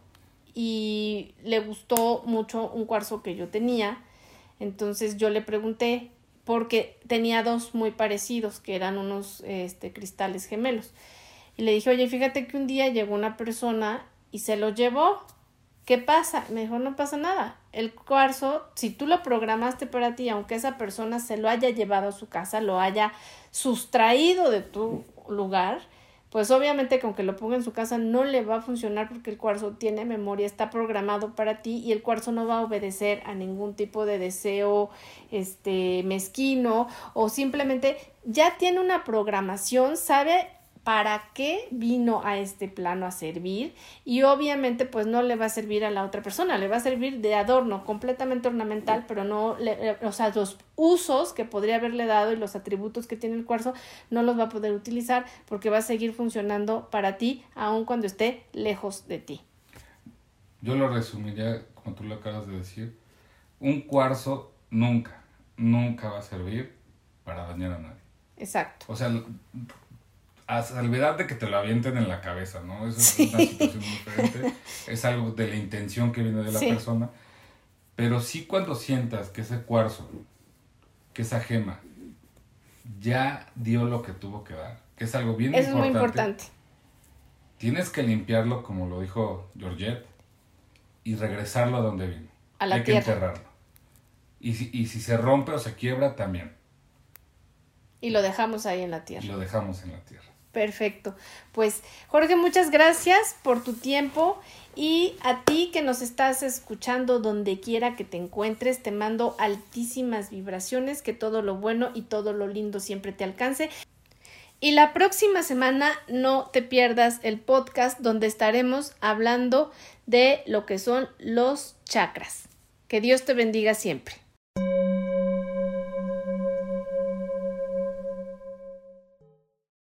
[SPEAKER 2] y le gustó mucho un cuarzo que yo tenía. Entonces yo le pregunté, porque tenía dos muy parecidos, que eran unos este, cristales gemelos. Y le dije, oye, fíjate que un día llegó una persona y se lo llevó. ¿Qué pasa? Me dijo, no pasa nada. El cuarzo, si tú lo programaste para ti, aunque esa persona se lo haya llevado a su casa, lo haya sustraído de tu lugar, pues obviamente que aunque lo ponga en su casa no le va a funcionar porque el cuarzo tiene memoria, está programado para ti y el cuarzo no va a obedecer a ningún tipo de deseo este mezquino o simplemente ya tiene una programación, sabe para qué vino a este plano a servir y obviamente pues no le va a servir a la otra persona, le va a servir de adorno, completamente ornamental, pero no, le, o sea, los usos que podría haberle dado y los atributos que tiene el cuarzo no los va a poder utilizar porque va a seguir funcionando para ti aun cuando esté lejos de ti.
[SPEAKER 3] Yo lo resumiría, como tú lo acabas de decir, un cuarzo nunca, nunca va a servir para dañar a nadie.
[SPEAKER 2] Exacto.
[SPEAKER 3] O sea, a salvedad de que te lo avienten en la cabeza, ¿no? Eso es una situación diferente. Es algo de la intención que viene de la
[SPEAKER 2] Sí.
[SPEAKER 3] persona. Pero sí cuando sientas que ese cuarzo, que esa gema, ya dio lo que tuvo que dar, que es algo bien
[SPEAKER 2] Eso es muy
[SPEAKER 3] importante,
[SPEAKER 2] importante.
[SPEAKER 3] tienes que limpiarlo, como lo dijo Georgette, y regresarlo a donde vino.
[SPEAKER 2] A la
[SPEAKER 3] Hay
[SPEAKER 2] tierra.
[SPEAKER 3] que enterrarlo. Y si, y si se rompe o se quiebra, también.
[SPEAKER 2] Y lo dejamos ahí en la
[SPEAKER 3] Y
[SPEAKER 2] tierra.
[SPEAKER 3] lo dejamos en la tierra.
[SPEAKER 2] Perfecto. Pues Jorge, muchas gracias por tu tiempo y a ti que nos estás escuchando donde quiera que te encuentres, te mando altísimas vibraciones, que todo lo bueno y todo lo lindo siempre te alcance. Y la próxima semana no te pierdas el podcast donde estaremos hablando de lo que son los chakras. Que Dios te bendiga siempre.